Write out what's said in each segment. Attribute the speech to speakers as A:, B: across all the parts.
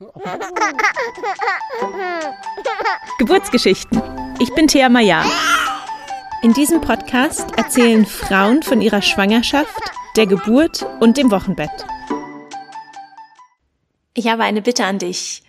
A: Geburtsgeschichten. Ich bin Thea Maya. In diesem Podcast erzählen Frauen von ihrer Schwangerschaft, der Geburt und dem Wochenbett. Ich habe eine Bitte an dich.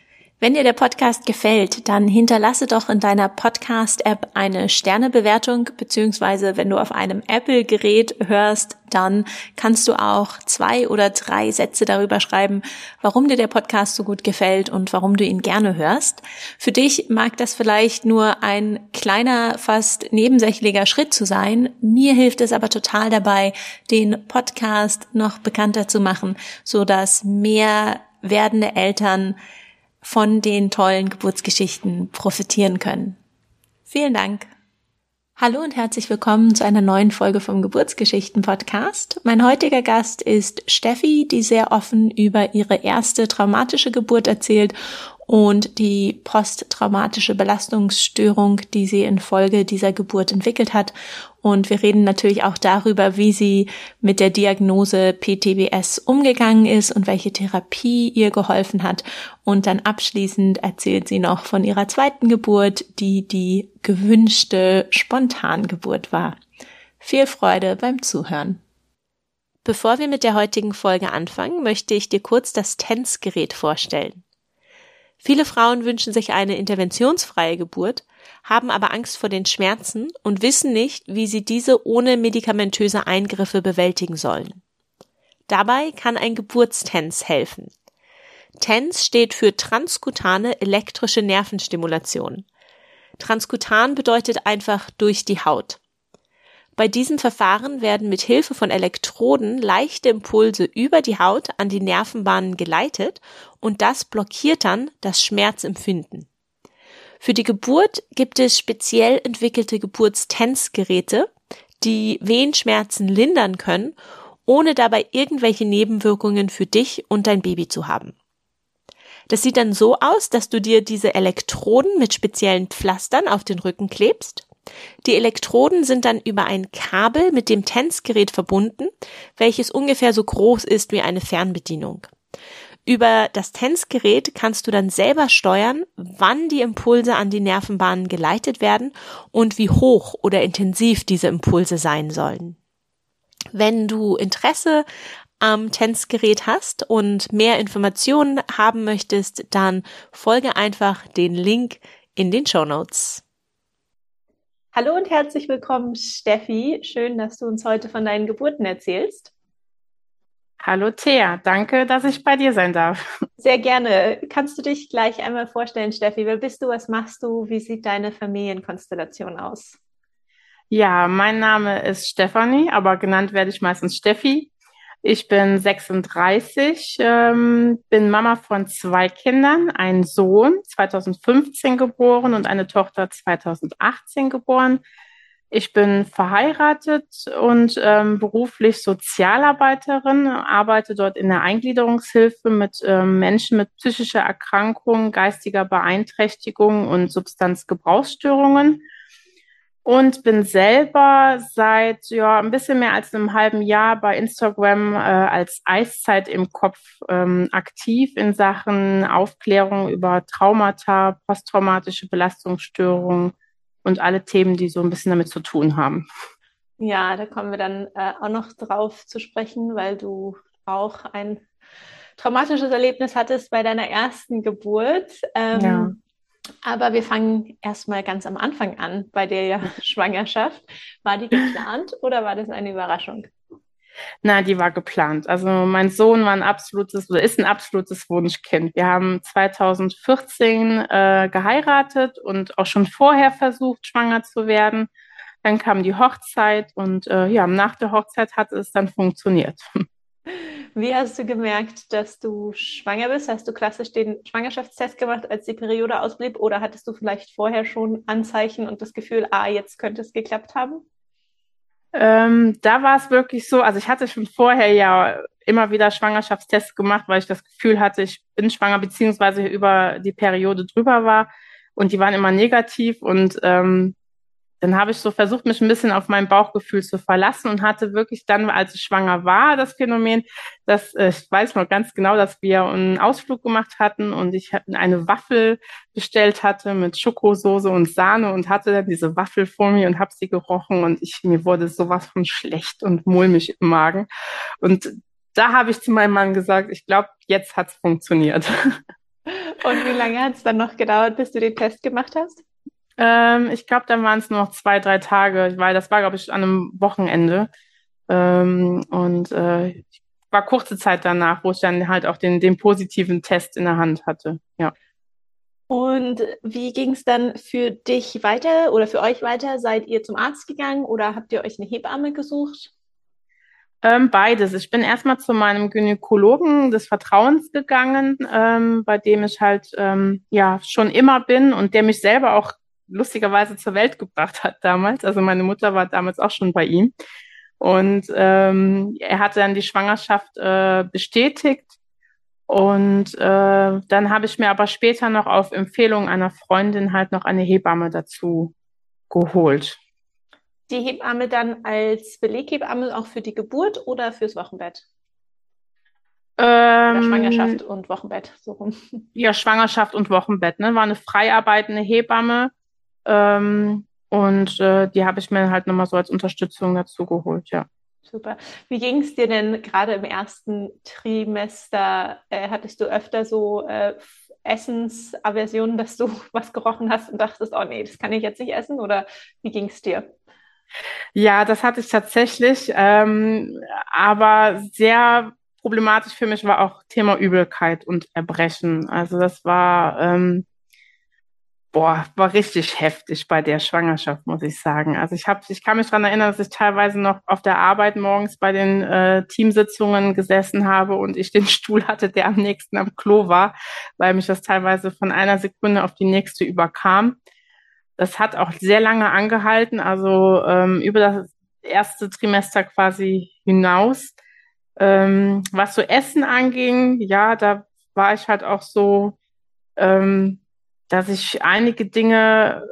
A: Wenn dir der Podcast gefällt, dann hinterlasse doch in deiner Podcast-App eine Sternebewertung, beziehungsweise wenn du auf einem Apple-Gerät hörst, dann kannst du auch zwei oder drei Sätze darüber schreiben, warum dir der Podcast so gut gefällt und warum du ihn gerne hörst. Für dich mag das vielleicht nur ein kleiner, fast nebensächlicher Schritt zu sein. Mir hilft es aber total dabei, den Podcast noch bekannter zu machen, so dass mehr werdende Eltern von den tollen Geburtsgeschichten profitieren können. Vielen Dank. Hallo und herzlich willkommen zu einer neuen Folge vom Geburtsgeschichten Podcast. Mein heutiger Gast ist Steffi, die sehr offen über ihre erste traumatische Geburt erzählt und die posttraumatische Belastungsstörung, die sie infolge dieser Geburt entwickelt hat. Und wir reden natürlich auch darüber, wie sie mit der Diagnose PTBS umgegangen ist und welche Therapie ihr geholfen hat. Und dann abschließend erzählt sie noch von ihrer zweiten Geburt, die die gewünschte Spontangeburt war. Viel Freude beim Zuhören. Bevor wir mit der heutigen Folge anfangen, möchte ich dir kurz das TENS-Gerät vorstellen. Viele Frauen wünschen sich eine interventionsfreie Geburt, haben aber Angst vor den Schmerzen und wissen nicht, wie sie diese ohne medikamentöse Eingriffe bewältigen sollen. Dabei kann ein Geburtstens helfen. TENS steht für transkutane elektrische Nervenstimulation. Transkutan bedeutet einfach durch die Haut. Bei diesem Verfahren werden mit Hilfe von Elektroden leichte Impulse über die Haut an die Nervenbahnen geleitet und das blockiert dann das Schmerzempfinden. Für die Geburt gibt es speziell entwickelte Geburtstensgeräte, die Wehenschmerzen lindern können, ohne dabei irgendwelche Nebenwirkungen für dich und dein Baby zu haben. Das sieht dann so aus, dass du dir diese Elektroden mit speziellen Pflastern auf den Rücken klebst die Elektroden sind dann über ein Kabel mit dem TENS-Gerät verbunden, welches ungefähr so groß ist wie eine Fernbedienung. Über das TENS-Gerät kannst du dann selber steuern, wann die Impulse an die Nervenbahnen geleitet werden und wie hoch oder intensiv diese Impulse sein sollen. Wenn du Interesse am TENS-Gerät hast und mehr Informationen haben möchtest, dann folge einfach den Link in den Show Notes. Hallo und herzlich willkommen, Steffi. Schön, dass du uns heute von deinen Geburten erzählst.
B: Hallo Thea, danke, dass ich bei dir sein darf.
A: Sehr gerne. Kannst du dich gleich einmal vorstellen, Steffi? Wer bist du? Was machst du? Wie sieht deine Familienkonstellation aus?
B: Ja, mein Name ist Stefanie, aber genannt werde ich meistens Steffi. Ich bin 36, ähm, bin Mama von zwei Kindern, einen Sohn 2015 geboren und eine Tochter 2018 geboren. Ich bin verheiratet und ähm, beruflich Sozialarbeiterin, arbeite dort in der Eingliederungshilfe mit ähm, Menschen mit psychischer Erkrankung, geistiger Beeinträchtigung und Substanzgebrauchsstörungen und bin selber seit ja ein bisschen mehr als einem halben Jahr bei Instagram äh, als Eiszeit im Kopf ähm, aktiv in Sachen Aufklärung über Traumata, posttraumatische Belastungsstörungen und alle Themen, die so ein bisschen damit zu tun haben.
A: Ja, da kommen wir dann äh, auch noch drauf zu sprechen, weil du auch ein traumatisches Erlebnis hattest bei deiner ersten Geburt. Ähm, ja. Aber wir fangen erstmal ganz am Anfang an bei der Schwangerschaft. War die geplant oder war das eine Überraschung?
B: Na, die war geplant. Also mein Sohn war ein absolutes oder ist ein absolutes Wunschkind. Wir haben 2014 äh, geheiratet und auch schon vorher versucht, schwanger zu werden. Dann kam die Hochzeit und äh, ja, nach der Hochzeit hat es dann funktioniert.
A: Wie hast du gemerkt, dass du schwanger bist? Hast du klassisch den Schwangerschaftstest gemacht, als die Periode ausblieb? Oder hattest du vielleicht vorher schon Anzeichen und das Gefühl, ah, jetzt könnte es geklappt haben?
B: Ähm, da war es wirklich so, also ich hatte schon vorher ja immer wieder Schwangerschaftstests gemacht, weil ich das Gefühl hatte, ich bin schwanger, beziehungsweise über die Periode drüber war und die waren immer negativ und ähm, dann habe ich so versucht, mich ein bisschen auf mein Bauchgefühl zu verlassen und hatte wirklich dann, als ich schwanger war, das Phänomen, dass äh, ich weiß noch ganz genau, dass wir einen Ausflug gemacht hatten und ich eine Waffel bestellt hatte mit Schokosoße und Sahne und hatte dann diese Waffel vor mir und habe sie gerochen und ich mir wurde sowas von schlecht und mulmig im Magen und da habe ich zu meinem Mann gesagt, ich glaube, jetzt hat's funktioniert.
A: Und wie lange hat es dann noch gedauert, bis du den Test gemacht hast?
B: Ähm, ich glaube, dann waren es nur noch zwei, drei Tage, weil das war, glaube ich, an einem Wochenende. Ähm, und äh, war kurze Zeit danach, wo ich dann halt auch den, den positiven Test in der Hand hatte. Ja.
A: Und wie ging es dann für dich weiter oder für euch weiter? Seid ihr zum Arzt gegangen oder habt ihr euch eine Hebamme gesucht?
B: Ähm, beides. Ich bin erstmal zu meinem Gynäkologen des Vertrauens gegangen, ähm, bei dem ich halt ähm, ja schon immer bin und der mich selber auch lustigerweise zur Welt gebracht hat damals. Also meine Mutter war damals auch schon bei ihm. Und ähm, er hatte dann die Schwangerschaft äh, bestätigt. Und äh, dann habe ich mir aber später noch auf Empfehlung einer Freundin halt noch eine Hebamme dazu geholt.
A: Die Hebamme dann als Beleghebamme auch für die Geburt oder fürs Wochenbett?
B: Ähm,
A: Schwangerschaft und Wochenbett, so rum.
B: Ja, Schwangerschaft und Wochenbett, ne? War eine frei arbeitende Hebamme, ähm, und äh, die habe ich mir halt nochmal so als Unterstützung dazu geholt, ja.
A: Super. Wie ging es dir denn gerade im ersten Trimester? Äh, hattest du öfter so äh, Essensaversionen, dass du was gerochen hast und dachtest, oh nee, das kann ich jetzt nicht essen? Oder wie ging es dir?
B: Ja, das hatte ich tatsächlich. Ähm, aber sehr problematisch für mich war auch Thema Übelkeit und Erbrechen. Also das war ähm, boah, war richtig heftig bei der Schwangerschaft, muss ich sagen. Also ich habe, ich kann mich daran erinnern, dass ich teilweise noch auf der Arbeit morgens bei den äh, Teamsitzungen gesessen habe und ich den Stuhl hatte, der am nächsten am Klo war, weil mich das teilweise von einer Sekunde auf die nächste überkam. Das hat auch sehr lange angehalten, also ähm, über das erste Trimester quasi hinaus. Ähm, was so Essen anging, ja, da war ich halt auch so, ähm, dass ich einige Dinge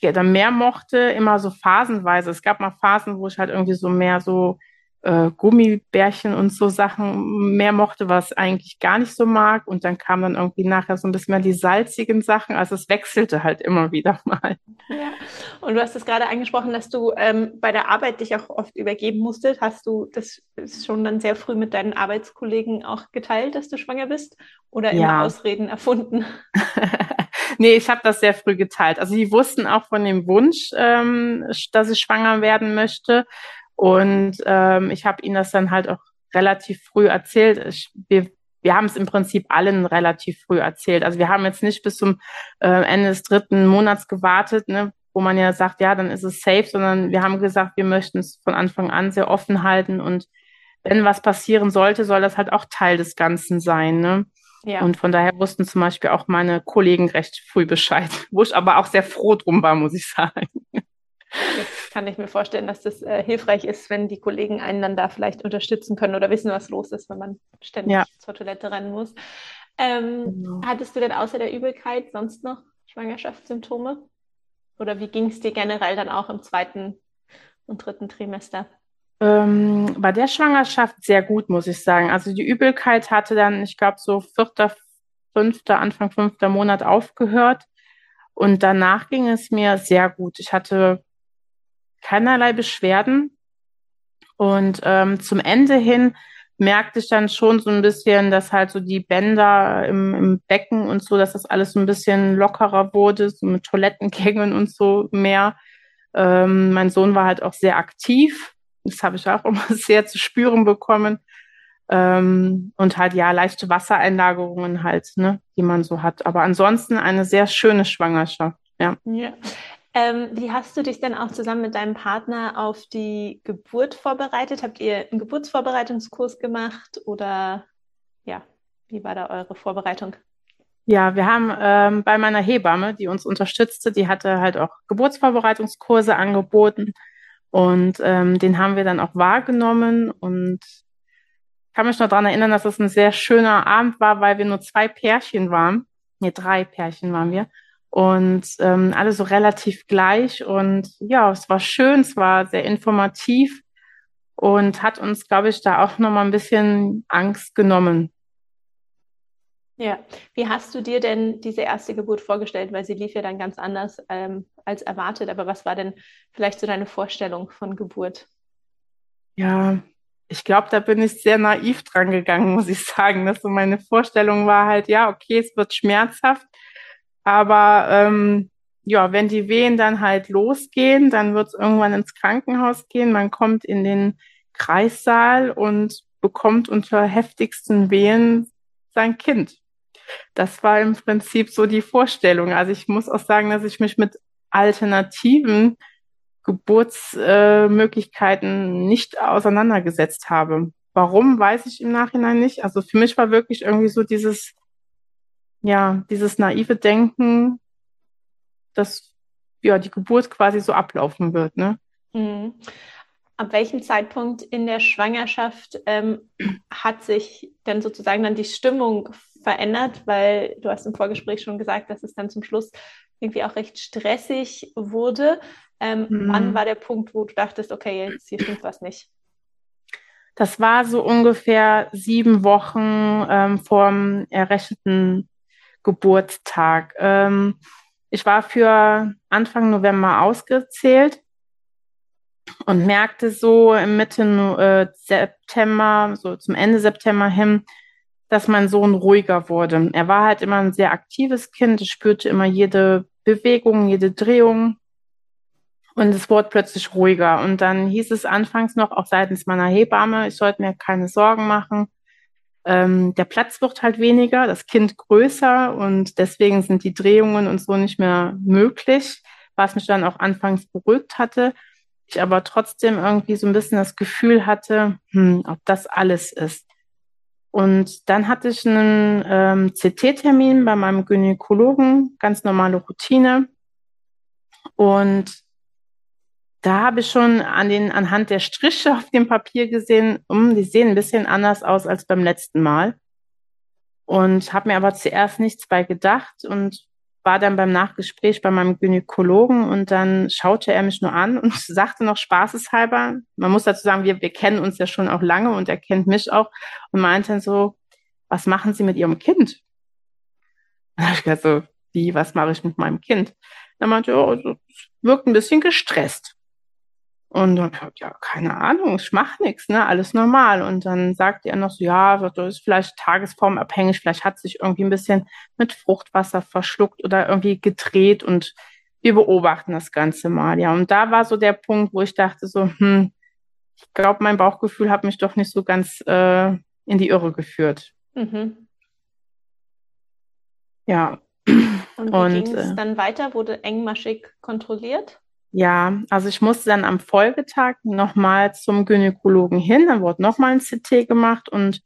B: ja, dann mehr mochte, immer so phasenweise. Es gab mal Phasen, wo ich halt irgendwie so mehr so äh, Gummibärchen und so Sachen mehr mochte, was eigentlich gar nicht so mag. Und dann kam dann irgendwie nachher so ein bisschen mehr die salzigen Sachen. Also es wechselte halt immer wieder mal.
A: Ja. Und du hast es gerade angesprochen, dass du ähm, bei der Arbeit dich auch oft übergeben musstest. Hast du das schon dann sehr früh mit deinen Arbeitskollegen auch geteilt, dass du schwanger bist? Oder immer ja. Ausreden erfunden?
B: nee, ich habe das sehr früh geteilt. Also die wussten auch von dem Wunsch, ähm, dass ich schwanger werden möchte. Und ähm, ich habe ihnen das dann halt auch relativ früh erzählt. Ich, wir wir haben es im Prinzip allen relativ früh erzählt. Also wir haben jetzt nicht bis zum äh, Ende des dritten Monats gewartet, ne, wo man ja sagt, ja, dann ist es safe, sondern wir haben gesagt, wir möchten es von Anfang an sehr offen halten und wenn was passieren sollte, soll das halt auch Teil des Ganzen sein. Ne? Ja. Und von daher wussten zum Beispiel auch meine Kollegen recht früh Bescheid, wo ich aber auch sehr froh drum war, muss ich sagen.
A: Jetzt kann ich mir vorstellen, dass das äh, hilfreich ist, wenn die Kollegen einen dann da vielleicht unterstützen können oder wissen, was los ist, wenn man ständig ja. zur Toilette rennen muss. Ähm, genau. Hattest du denn außer der Übelkeit sonst noch Schwangerschaftssymptome? Oder wie ging es dir generell dann auch im zweiten und dritten Trimester?
B: Ähm, bei der Schwangerschaft sehr gut, muss ich sagen. Also die Übelkeit hatte dann, ich glaube, so vierter, fünfter, Anfang fünfter Monat aufgehört. Und danach ging es mir sehr gut. Ich hatte keinerlei Beschwerden. Und ähm, zum Ende hin merkte ich dann schon so ein bisschen, dass halt so die Bänder im, im Becken und so, dass das alles so ein bisschen lockerer wurde, so mit Toilettengängen und so mehr. Ähm, mein Sohn war halt auch sehr aktiv. Das habe ich auch immer sehr zu spüren bekommen. Ähm, und halt ja, leichte Wassereinlagerungen halt, ne, die man so hat. Aber ansonsten eine sehr schöne Schwangerschaft. Ja.
A: ja. Ähm, wie hast du dich denn auch zusammen mit deinem Partner auf die Geburt vorbereitet? Habt ihr einen Geburtsvorbereitungskurs gemacht oder ja, wie war da eure Vorbereitung?
B: Ja, wir haben ähm, bei meiner Hebamme, die uns unterstützte, die hatte halt auch Geburtsvorbereitungskurse angeboten und ähm, den haben wir dann auch wahrgenommen und kann mich noch daran erinnern, dass es ein sehr schöner Abend war, weil wir nur zwei Pärchen waren. Nee, drei Pärchen waren wir. und ähm, alle so relativ gleich. Und ja, es war schön, es war sehr informativ und hat uns, glaube ich, da auch nochmal ein bisschen Angst genommen.
A: Ja, wie hast du dir denn diese erste Geburt vorgestellt? Weil sie lief ja dann ganz anders ähm, als erwartet. Aber was war denn vielleicht so deine Vorstellung von Geburt?
B: Ja, ich glaube, da bin ich sehr naiv dran gegangen, muss ich sagen. Dass so meine Vorstellung war halt, ja, okay, es wird schmerzhaft, aber ähm, ja, wenn die Wehen dann halt losgehen, dann wird es irgendwann ins Krankenhaus gehen. Man kommt in den Kreissaal und bekommt unter heftigsten Wehen sein Kind das war im Prinzip so die Vorstellung. Also ich muss auch sagen, dass ich mich mit alternativen Geburtsmöglichkeiten äh, nicht auseinandergesetzt habe. Warum, weiß ich im Nachhinein nicht. Also für mich war wirklich irgendwie so dieses, ja, dieses naive Denken, dass ja die Geburt quasi so ablaufen wird, ne?
A: Mhm. Ab welchem Zeitpunkt in der Schwangerschaft ähm, hat sich denn sozusagen dann die Stimmung verändert, weil du hast im Vorgespräch schon gesagt, dass es dann zum Schluss irgendwie auch recht stressig wurde. Ähm, mhm. Wann war der Punkt, wo du dachtest, okay, jetzt hier stimmt was nicht?
B: Das war so ungefähr sieben Wochen ähm, vorm errechneten Geburtstag. Ähm, ich war für Anfang November ausgezählt und merkte so im Mitte äh, September, so zum Ende September hin, dass mein Sohn ruhiger wurde. Er war halt immer ein sehr aktives Kind, spürte immer jede Bewegung, jede Drehung und es wurde plötzlich ruhiger. Und dann hieß es anfangs noch, auch seitens meiner Hebamme, ich sollte mir keine Sorgen machen. Ähm, der Platz wird halt weniger, das Kind größer und deswegen sind die Drehungen und so nicht mehr möglich, was mich dann auch anfangs beruhigt hatte. Ich aber trotzdem irgendwie so ein bisschen das Gefühl hatte, hm, ob das alles ist. Und dann hatte ich einen ähm, CT-Termin bei meinem Gynäkologen, ganz normale Routine. Und da habe ich schon an den, anhand der Striche auf dem Papier gesehen, um, die sehen ein bisschen anders aus als beim letzten Mal. Und habe mir aber zuerst nichts bei gedacht und war dann beim Nachgespräch bei meinem Gynäkologen und dann schaute er mich nur an und sagte noch spaßeshalber, man muss dazu sagen, wir, wir kennen uns ja schon auch lange und er kennt mich auch und meinte dann so, was machen Sie mit Ihrem Kind? Dann habe ich gesagt so, wie, was mache ich mit meinem Kind? Dann meinte er, oh, wirkt ein bisschen gestresst. Und dann ja, keine Ahnung, ich mache nichts, ne, alles normal. Und dann sagt er noch so, ja, das ist vielleicht tagesformabhängig, vielleicht hat sich irgendwie ein bisschen mit Fruchtwasser verschluckt oder irgendwie gedreht und wir beobachten das Ganze mal, ja. Und da war so der Punkt, wo ich dachte so, hm, ich glaube, mein Bauchgefühl hat mich doch nicht so ganz äh, in die Irre geführt. Mhm.
A: Ja. Und wie ging es äh, dann weiter? Wurde engmaschig kontrolliert?
B: Ja, also ich musste dann am Folgetag nochmal zum Gynäkologen hin, dann wurde nochmal ein CT gemacht und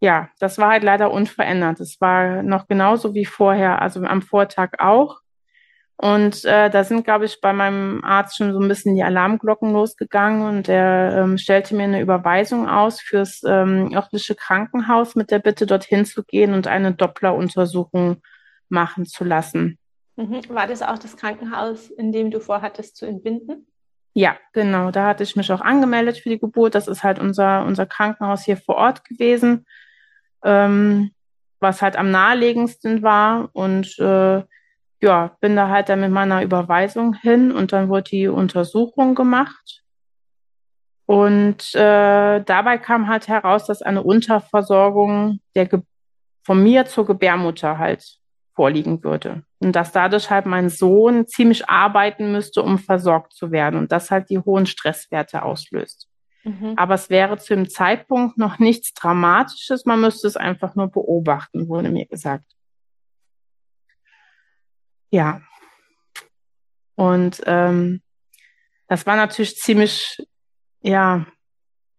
B: ja, das war halt leider unverändert. Es war noch genauso wie vorher, also am Vortag auch. Und äh, da sind, glaube ich, bei meinem Arzt schon so ein bisschen die Alarmglocken losgegangen und er ähm, stellte mir eine Überweisung aus fürs ähm, örtliche Krankenhaus mit der Bitte, dorthin zu gehen und eine Doppleruntersuchung machen zu lassen.
A: Mhm. War das auch das Krankenhaus, in dem du vorhattest zu entbinden?
B: Ja, genau. Da hatte ich mich auch angemeldet für die Geburt. Das ist halt unser, unser Krankenhaus hier vor Ort gewesen, ähm, was halt am naheliegendsten war. Und äh, ja, bin da halt dann mit meiner Überweisung hin und dann wurde die Untersuchung gemacht. Und äh, dabei kam halt heraus, dass eine Unterversorgung der Ge von mir zur Gebärmutter halt vorliegen würde. Und dass dadurch halt mein Sohn ziemlich arbeiten müsste, um versorgt zu werden und das halt die hohen Stresswerte auslöst. Mhm. Aber es wäre zu dem Zeitpunkt noch nichts Dramatisches, man müsste es einfach nur beobachten, wurde mir gesagt. Ja. Und ähm, das war natürlich ziemlich, ja,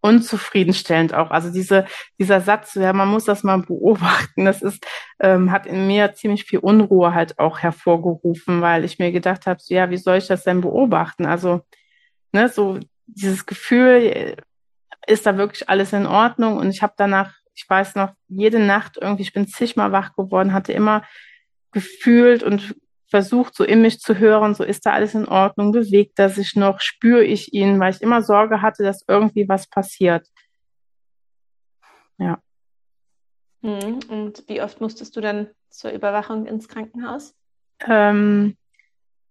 B: unzufriedenstellend auch. Also diese, dieser Satz, ja, man muss das mal beobachten, das ist, ähm, hat in mir ziemlich viel Unruhe halt auch hervorgerufen, weil ich mir gedacht habe, so, ja, wie soll ich das denn beobachten? Also, ne, so dieses Gefühl, ist da wirklich alles in Ordnung? Und ich habe danach, ich weiß noch, jede Nacht irgendwie, ich bin zigmal wach geworden, hatte immer gefühlt und versucht, so in mich zu hören, so ist da alles in Ordnung, bewegt er sich noch, spüre ich ihn, weil ich immer Sorge hatte, dass irgendwie was passiert. Ja.
A: Mhm. Und wie oft musstest du dann zur Überwachung ins Krankenhaus?
B: Ähm,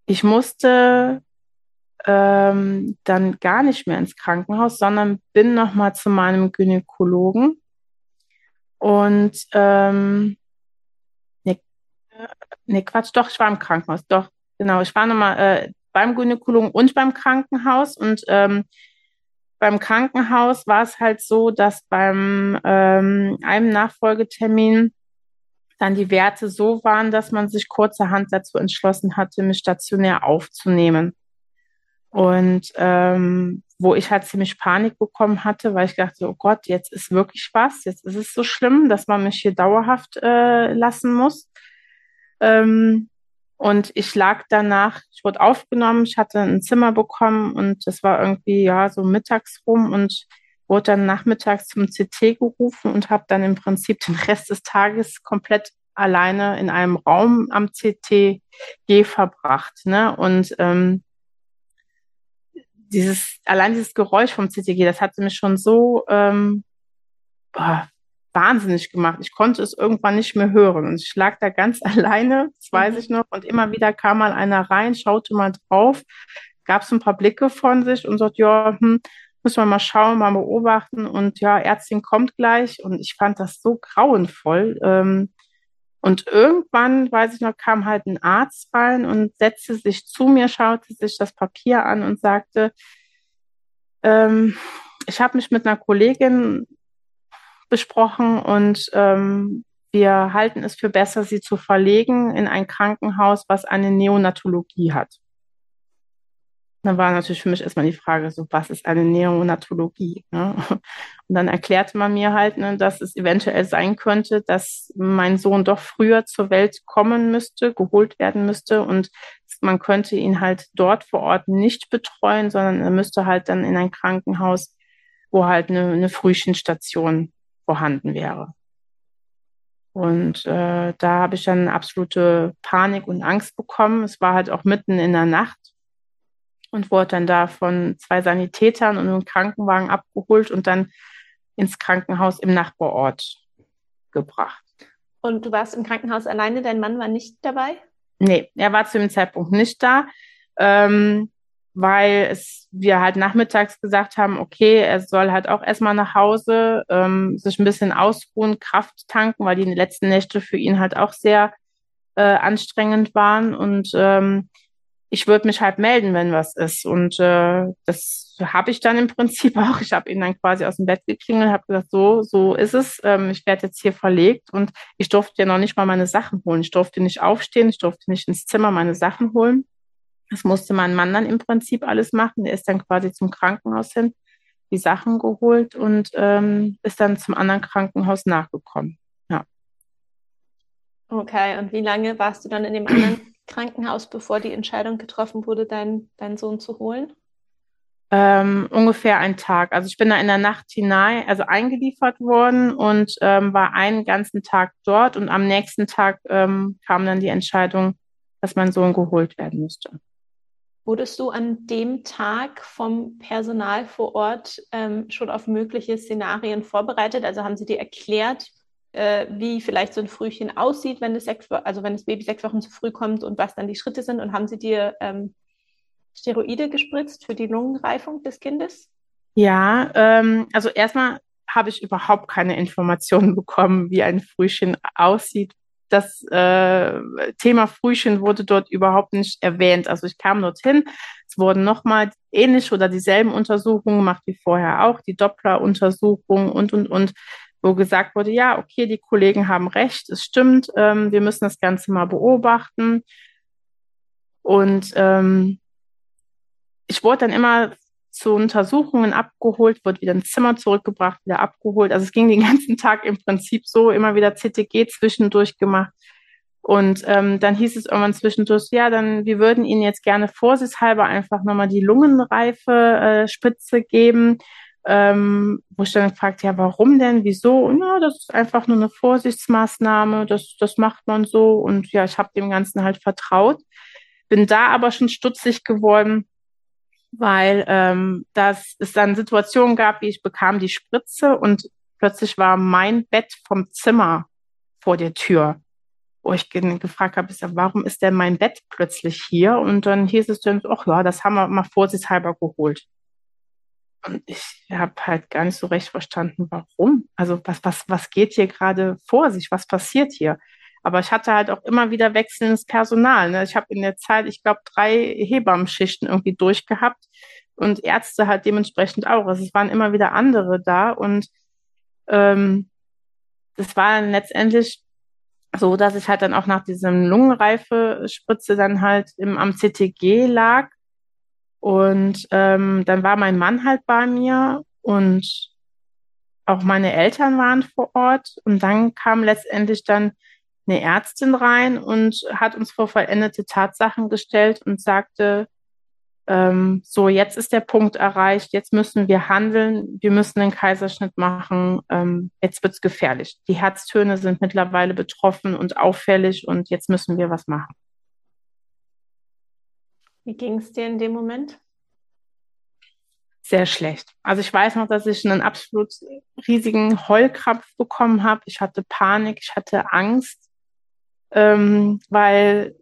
B: ich musste ähm, dann gar nicht mehr ins Krankenhaus, sondern bin nochmal zu meinem Gynäkologen. Und ähm, ne, ne, Quatsch, doch, ich war im Krankenhaus, doch, genau. Ich war nochmal äh, beim Gynäkologen und beim Krankenhaus. Und ähm, beim Krankenhaus war es halt so, dass beim ähm, einem Nachfolgetermin dann die Werte so waren, dass man sich kurzerhand dazu entschlossen hatte, mich stationär aufzunehmen. Und ähm, wo ich halt ziemlich Panik bekommen hatte, weil ich dachte, oh Gott, jetzt ist wirklich was, jetzt ist es so schlimm, dass man mich hier dauerhaft äh, lassen muss. Ähm, und ich lag danach, ich wurde aufgenommen, ich hatte ein Zimmer bekommen und das war irgendwie ja so mittags rum und wurde dann nachmittags zum CT gerufen und habe dann im Prinzip den Rest des Tages komplett alleine in einem Raum am CTG verbracht. Ne? Und ähm, dieses, allein dieses Geräusch vom CTG, das hatte mich schon so ähm, boah, wahnsinnig gemacht. Ich konnte es irgendwann nicht mehr hören. Und ich lag da ganz alleine, das weiß mhm. ich noch. Und immer wieder kam mal einer rein, schaute mal drauf, gab es ein paar Blicke von sich und sagt, ja, hm, müssen wir mal schauen, mal beobachten. Und ja, Ärztin kommt gleich. Und ich fand das so grauenvoll. Ähm, und irgendwann, weiß ich noch, kam halt ein Arzt rein und setzte sich zu mir, schaute sich das Papier an und sagte, ähm, ich habe mich mit einer Kollegin besprochen und ähm, wir halten es für besser, sie zu verlegen in ein Krankenhaus, was eine Neonatologie hat. Dann war natürlich für mich erstmal die Frage, so was ist eine Neonatologie? Ne? Und dann erklärte man mir halt, ne, dass es eventuell sein könnte, dass mein Sohn doch früher zur Welt kommen müsste, geholt werden müsste und man könnte ihn halt dort vor Ort nicht betreuen, sondern er müsste halt dann in ein Krankenhaus, wo halt eine, eine Frühchenstation vorhanden wäre. Und äh, da habe ich dann absolute Panik und Angst bekommen. Es war halt auch mitten in der Nacht und wurde dann da von zwei Sanitätern und einem Krankenwagen abgeholt und dann ins Krankenhaus im Nachbarort gebracht.
A: Und du warst im Krankenhaus alleine, dein Mann war nicht dabei?
B: Nee, er war zu dem Zeitpunkt nicht da, ähm, weil es, wir halt nachmittags gesagt haben, okay, er soll halt auch erstmal nach Hause, ähm, sich ein bisschen ausruhen, Kraft tanken, weil die letzten Nächte für ihn halt auch sehr äh, anstrengend waren. Und ähm, ich würde mich halt melden, wenn was ist. Und äh, das habe ich dann im Prinzip auch. Ich habe ihn dann quasi aus dem Bett geklingelt, habe gesagt, so, so ist es. Ähm, ich werde jetzt hier verlegt und ich durfte ja noch nicht mal meine Sachen holen. Ich durfte nicht aufstehen, ich durfte nicht ins Zimmer meine Sachen holen. Das musste mein Mann dann im Prinzip alles machen. Der ist dann quasi zum Krankenhaus hin, die Sachen geholt und ähm, ist dann zum anderen Krankenhaus nachgekommen. Ja.
A: Okay, und wie lange warst du dann in dem anderen Krankenhaus, bevor die Entscheidung getroffen wurde, deinen dein Sohn zu holen?
B: Ähm, ungefähr ein Tag. Also ich bin da in der Nacht hinein, also eingeliefert worden und ähm, war einen ganzen Tag dort und am nächsten Tag ähm, kam dann die Entscheidung, dass mein Sohn geholt werden müsste.
A: Wurdest du an dem Tag vom Personal vor Ort ähm, schon auf mögliche Szenarien vorbereitet? Also haben sie dir erklärt, äh, wie vielleicht so ein Frühchen aussieht, wenn das, sechs, also wenn das Baby sechs Wochen zu früh kommt und was dann die Schritte sind? Und haben sie dir ähm, Steroide gespritzt für die Lungenreifung des Kindes?
B: Ja, ähm, also erstmal habe ich überhaupt keine Informationen bekommen, wie ein Frühchen aussieht. Das äh, Thema Frühchen wurde dort überhaupt nicht erwähnt. Also ich kam dorthin, es wurden nochmal ähnliche oder dieselben Untersuchungen gemacht wie vorher auch, die Doppler-Untersuchung und, und, und wo gesagt wurde, ja, okay, die Kollegen haben recht, es stimmt, ähm, wir müssen das Ganze mal beobachten. Und ähm, ich wurde dann immer zu Untersuchungen abgeholt, wurde wieder ins Zimmer zurückgebracht, wieder abgeholt. Also es ging den ganzen Tag im Prinzip so, immer wieder CTG zwischendurch gemacht. Und ähm, dann hieß es irgendwann zwischendurch, ja, dann wir würden Ihnen jetzt gerne vorsichtshalber einfach nochmal die Lungenreife äh, Spritze geben ähm, wo ich dann gefragt, ja, warum denn, wieso? Und ja, das ist einfach nur eine Vorsichtsmaßnahme, das, das macht man so. Und ja, ich habe dem Ganzen halt vertraut. Bin da aber schon stutzig geworden, weil ähm, das es dann Situationen gab, wie ich bekam die Spritze und plötzlich war mein Bett vom Zimmer vor der Tür, wo ich gefragt habe, warum ist denn mein Bett plötzlich hier? Und dann hieß es dann, ach ja, das haben wir mal vorsichtshalber geholt. Und ich habe halt gar nicht so recht verstanden, warum. Also was, was, was geht hier gerade vor sich? Was passiert hier? Aber ich hatte halt auch immer wieder wechselndes Personal. Ne? Ich habe in der Zeit, ich glaube, drei Hebammenschichten irgendwie durchgehabt und Ärzte halt dementsprechend auch. Also es waren immer wieder andere da und ähm, das war dann letztendlich so, dass ich halt dann auch nach diesem Lungenreife-Spritze dann halt im, am CTG lag und ähm, dann war mein Mann halt bei mir und auch meine Eltern waren vor Ort. Und dann kam letztendlich dann eine Ärztin rein und hat uns vor vollendete Tatsachen gestellt und sagte, ähm, so, jetzt ist der Punkt erreicht, jetzt müssen wir handeln, wir müssen den Kaiserschnitt machen, ähm, jetzt wird's gefährlich. Die Herztöne sind mittlerweile betroffen und auffällig und jetzt müssen wir was machen.
A: Wie ging es dir in dem Moment?
B: Sehr schlecht. Also ich weiß noch, dass ich einen absolut riesigen Heulkrampf bekommen habe. Ich hatte Panik, ich hatte Angst, ähm, weil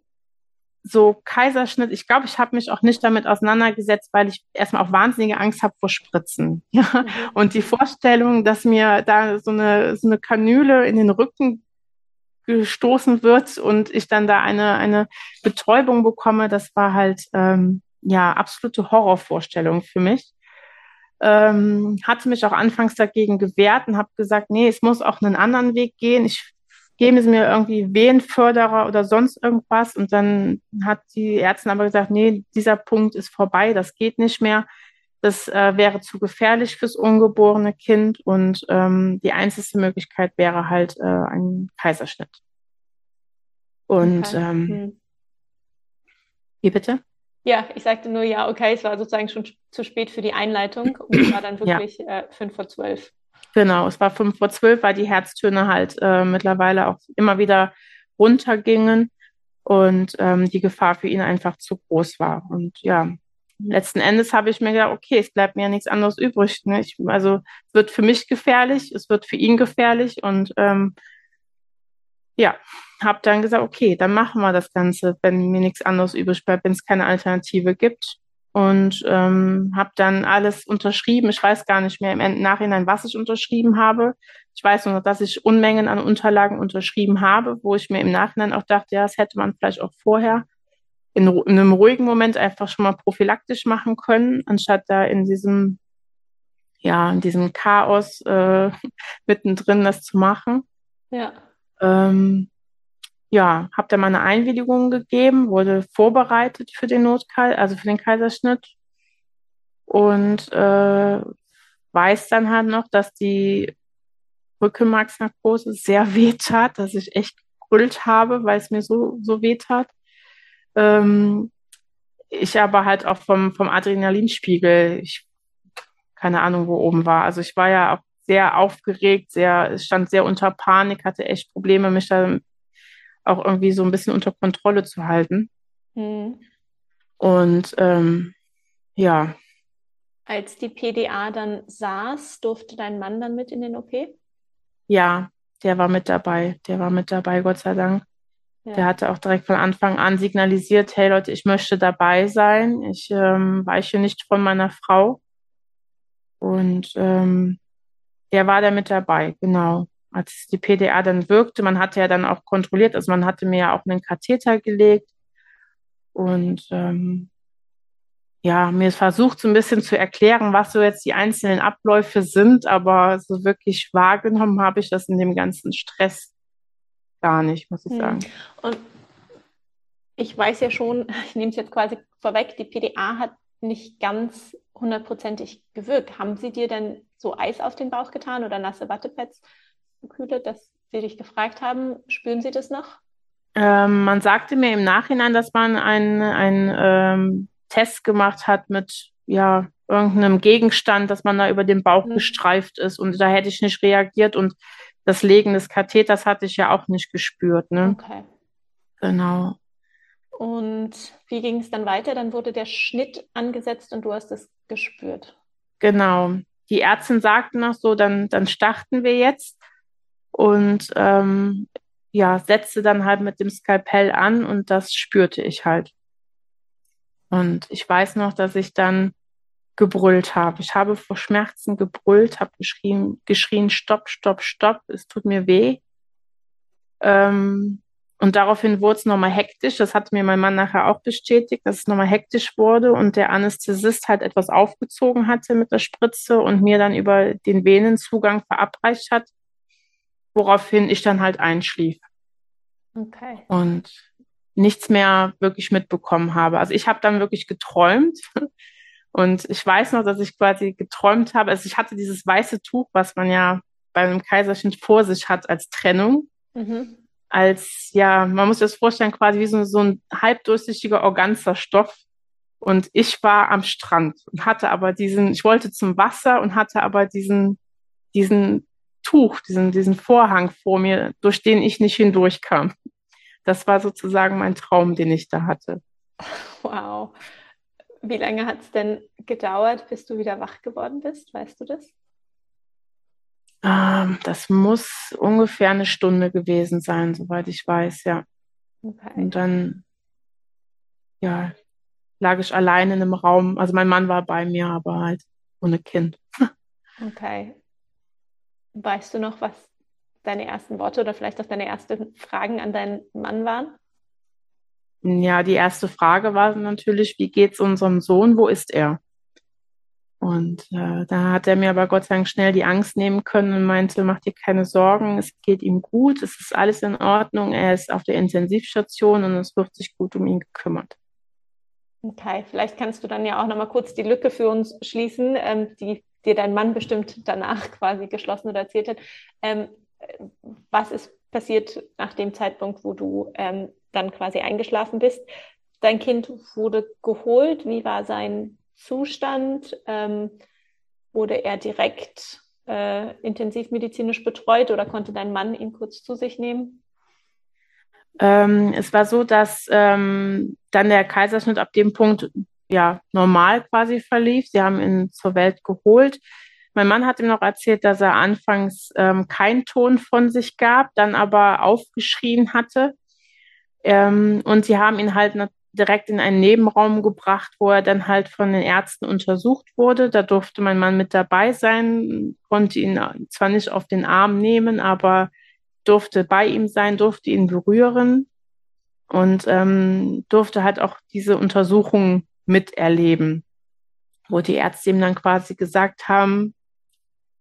B: so Kaiserschnitt, ich glaube, ich habe mich auch nicht damit auseinandergesetzt, weil ich erstmal auch wahnsinnige Angst habe vor Spritzen. Ja? Mhm. Und die Vorstellung, dass mir da so eine, so eine Kanüle in den Rücken gestoßen wird und ich dann da eine, eine Betäubung bekomme, das war halt ähm, ja absolute Horrorvorstellung für mich. Ähm, hatte mich auch anfangs dagegen gewehrt und habe gesagt, nee, es muss auch einen anderen Weg gehen. Ich gebe sie mir irgendwie Wehenförderer oder sonst irgendwas. Und dann hat die Ärztin aber gesagt, nee, dieser Punkt ist vorbei, das geht nicht mehr. Das äh, wäre zu gefährlich fürs ungeborene Kind und ähm, die einzige Möglichkeit wäre halt äh, ein Kaiserschnitt. Und okay. ähm, hm. wie bitte?
A: Ja, ich sagte nur, ja, okay, es war sozusagen schon zu spät für die Einleitung und es war dann wirklich ja. äh, fünf vor zwölf.
B: Genau, es war fünf vor zwölf, weil die Herztöne halt äh, mittlerweile auch immer wieder runtergingen und ähm, die Gefahr für ihn einfach zu groß war. Und ja, letzten Endes habe ich mir gedacht, okay, es bleibt mir ja nichts anderes übrig. Ne? Ich, also es wird für mich gefährlich, es wird für ihn gefährlich und ähm, ja, habe dann gesagt, okay, dann machen wir das Ganze, wenn mir nichts anderes übrig bleibt, wenn es keine Alternative gibt. Und ähm, habe dann alles unterschrieben. Ich weiß gar nicht mehr im Nachhinein, was ich unterschrieben habe. Ich weiß nur, dass ich Unmengen an Unterlagen unterschrieben habe, wo ich mir im Nachhinein auch dachte, ja, das hätte man vielleicht auch vorher in, in einem ruhigen Moment einfach schon mal prophylaktisch machen können, anstatt da in diesem, ja, in diesem Chaos äh, mittendrin das zu machen.
A: Ja.
B: Ähm, ja, habe da meine Einwilligung gegeben, wurde vorbereitet für den Notkal, also für den Kaiserschnitt und äh, weiß dann halt noch, dass die Rückenmarksnarkose sehr weh tat, dass ich echt gebrüllt habe, weil es mir so, so weh tat. Ähm, ich aber halt auch vom, vom Adrenalinspiegel, ich keine Ahnung, wo oben war. Also ich war ja auch sehr aufgeregt, sehr, stand sehr unter Panik, hatte echt Probleme, mich da auch irgendwie so ein bisschen unter Kontrolle zu halten. Mhm. Und ähm, ja.
A: Als die PDA dann saß, durfte dein Mann dann mit in den OP?
B: Ja, der war mit dabei. Der war mit dabei, Gott sei Dank. Ja. Der hatte auch direkt von Anfang an signalisiert, hey Leute, ich möchte dabei sein. Ich ähm, weiche nicht von meiner Frau. Und ähm, der war da mit dabei, genau als die PDA dann wirkte, man hatte ja dann auch kontrolliert, also man hatte mir ja auch einen Katheter gelegt und ähm, ja, mir versucht so ein bisschen zu erklären, was so jetzt die einzelnen Abläufe sind, aber so wirklich wahrgenommen habe ich das in dem ganzen Stress gar nicht, muss ich hm. sagen.
A: Und ich weiß ja schon, ich nehme es jetzt quasi vorweg, die PDA hat nicht ganz hundertprozentig gewirkt. Haben sie dir denn so Eis auf den Bauch getan oder nasse Wattepads? Kühle, dass Sie dich gefragt haben, spüren Sie das noch?
B: Ähm, man sagte mir im Nachhinein, dass man einen, einen ähm, Test gemacht hat mit ja, irgendeinem Gegenstand, dass man da über den Bauch mhm. gestreift ist und da hätte ich nicht reagiert und das Legen des Katheters hatte ich ja auch nicht gespürt. Ne? Okay. Genau.
A: Und wie ging es dann weiter? Dann wurde der Schnitt angesetzt und du hast es gespürt.
B: Genau. Die Ärztin sagten noch so, dann, dann starten wir jetzt. Und ähm, ja, setzte dann halt mit dem Skalpell an und das spürte ich halt. Und ich weiß noch, dass ich dann gebrüllt habe. Ich habe vor Schmerzen gebrüllt, habe geschrien, geschrien, stopp, stopp, stopp, es tut mir weh. Ähm, und daraufhin wurde es nochmal hektisch. Das hat mir mein Mann nachher auch bestätigt, dass es nochmal hektisch wurde und der Anästhesist halt etwas aufgezogen hatte mit der Spritze und mir dann über den Venenzugang verabreicht hat, woraufhin ich dann halt einschlief. Okay. Und nichts mehr wirklich mitbekommen habe. Also ich habe dann wirklich geträumt und ich weiß noch, dass ich quasi geträumt habe, also ich hatte dieses weiße Tuch, was man ja bei einem Kaiserschnitt vor sich hat als Trennung. Mhm. Als, ja, man muss sich das vorstellen, quasi wie so, so ein halbdurchsichtiger Organzerstoff. Und ich war am Strand und hatte aber diesen, ich wollte zum Wasser und hatte aber diesen, diesen Tuch, diesen, diesen Vorhang vor mir, durch den ich nicht hindurchkam. Das war sozusagen mein Traum, den ich da hatte.
A: Wow. Wie lange hat es denn gedauert, bis du wieder wach geworden bist? Weißt du das?
B: Ähm, das muss ungefähr eine Stunde gewesen sein, soweit ich weiß, ja. Okay. Und dann, ja, lag ich allein in einem Raum. Also mein Mann war bei mir, aber halt ohne Kind.
A: Okay. Weißt du noch, was deine ersten Worte oder vielleicht auch deine ersten Fragen an deinen Mann waren?
B: Ja, die erste Frage war natürlich, wie geht's unserem Sohn? Wo ist er? Und äh, da hat er mir aber Gott sei Dank schnell die Angst nehmen können und meinte, mach dir keine Sorgen, es geht ihm gut, es ist alles in Ordnung, er ist auf der Intensivstation und es wird sich gut um ihn gekümmert.
A: Okay, vielleicht kannst du dann ja auch nochmal kurz die Lücke für uns schließen, ähm, die dir dein Mann bestimmt danach quasi geschlossen oder erzählt hat. Ähm, was ist passiert nach dem Zeitpunkt, wo du ähm, dann quasi eingeschlafen bist. Dein Kind wurde geholt. Wie war sein Zustand? Ähm, wurde er direkt äh, intensivmedizinisch betreut oder konnte dein Mann ihn kurz zu sich nehmen?
B: Ähm, es war so, dass ähm, dann der Kaiserschnitt ab dem Punkt ja normal quasi verlief. Sie haben ihn zur Welt geholt. Mein Mann hat ihm noch erzählt, dass er anfangs ähm, keinen Ton von sich gab, dann aber aufgeschrien hatte. Ähm, und sie haben ihn halt direkt in einen Nebenraum gebracht, wo er dann halt von den Ärzten untersucht wurde. Da durfte mein Mann mit dabei sein, konnte ihn zwar nicht auf den Arm nehmen, aber durfte bei ihm sein, durfte ihn berühren und ähm, durfte halt auch diese Untersuchung miterleben, wo die Ärzte ihm dann quasi gesagt haben,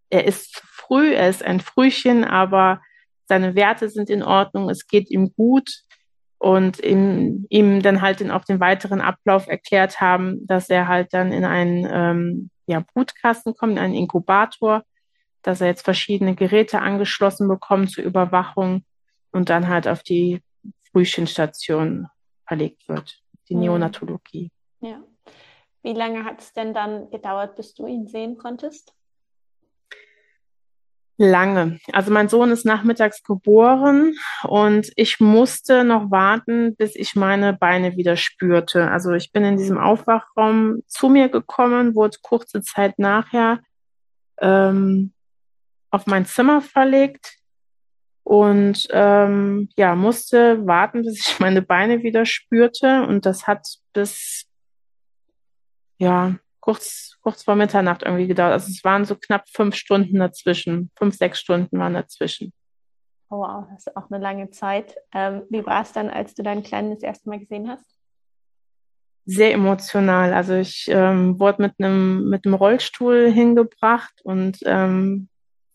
B: er ist früh, er ist ein Frühchen, aber seine Werte sind in Ordnung, es geht ihm gut und ihm, ihm dann halt in, auf den weiteren Ablauf erklärt haben, dass er halt dann in einen ähm, ja, Brutkasten kommt, in einen Inkubator, dass er jetzt verschiedene Geräte angeschlossen bekommt zur Überwachung und dann halt auf die Frühchenstation verlegt wird, die mhm. Neonatologie.
A: Ja. Wie lange hat es denn dann gedauert, bis du ihn sehen konntest?
B: Lange. Also mein Sohn ist nachmittags geboren und ich musste noch warten, bis ich meine Beine wieder spürte. Also ich bin in diesem Aufwachraum zu mir gekommen, wurde kurze Zeit nachher ähm, auf mein Zimmer verlegt und ähm, ja, musste warten, bis ich meine Beine wieder spürte. Und das hat bis ja kurz, kurz vor Mitternacht irgendwie gedauert. Also es waren so knapp fünf Stunden dazwischen. Fünf, sechs Stunden waren dazwischen.
A: Oh wow, das ist auch eine lange Zeit. Ähm, wie war es dann, als du deinen Kleinen das erste Mal gesehen hast?
B: Sehr emotional. Also ich ähm, wurde mit einem mit einem Rollstuhl hingebracht und ähm,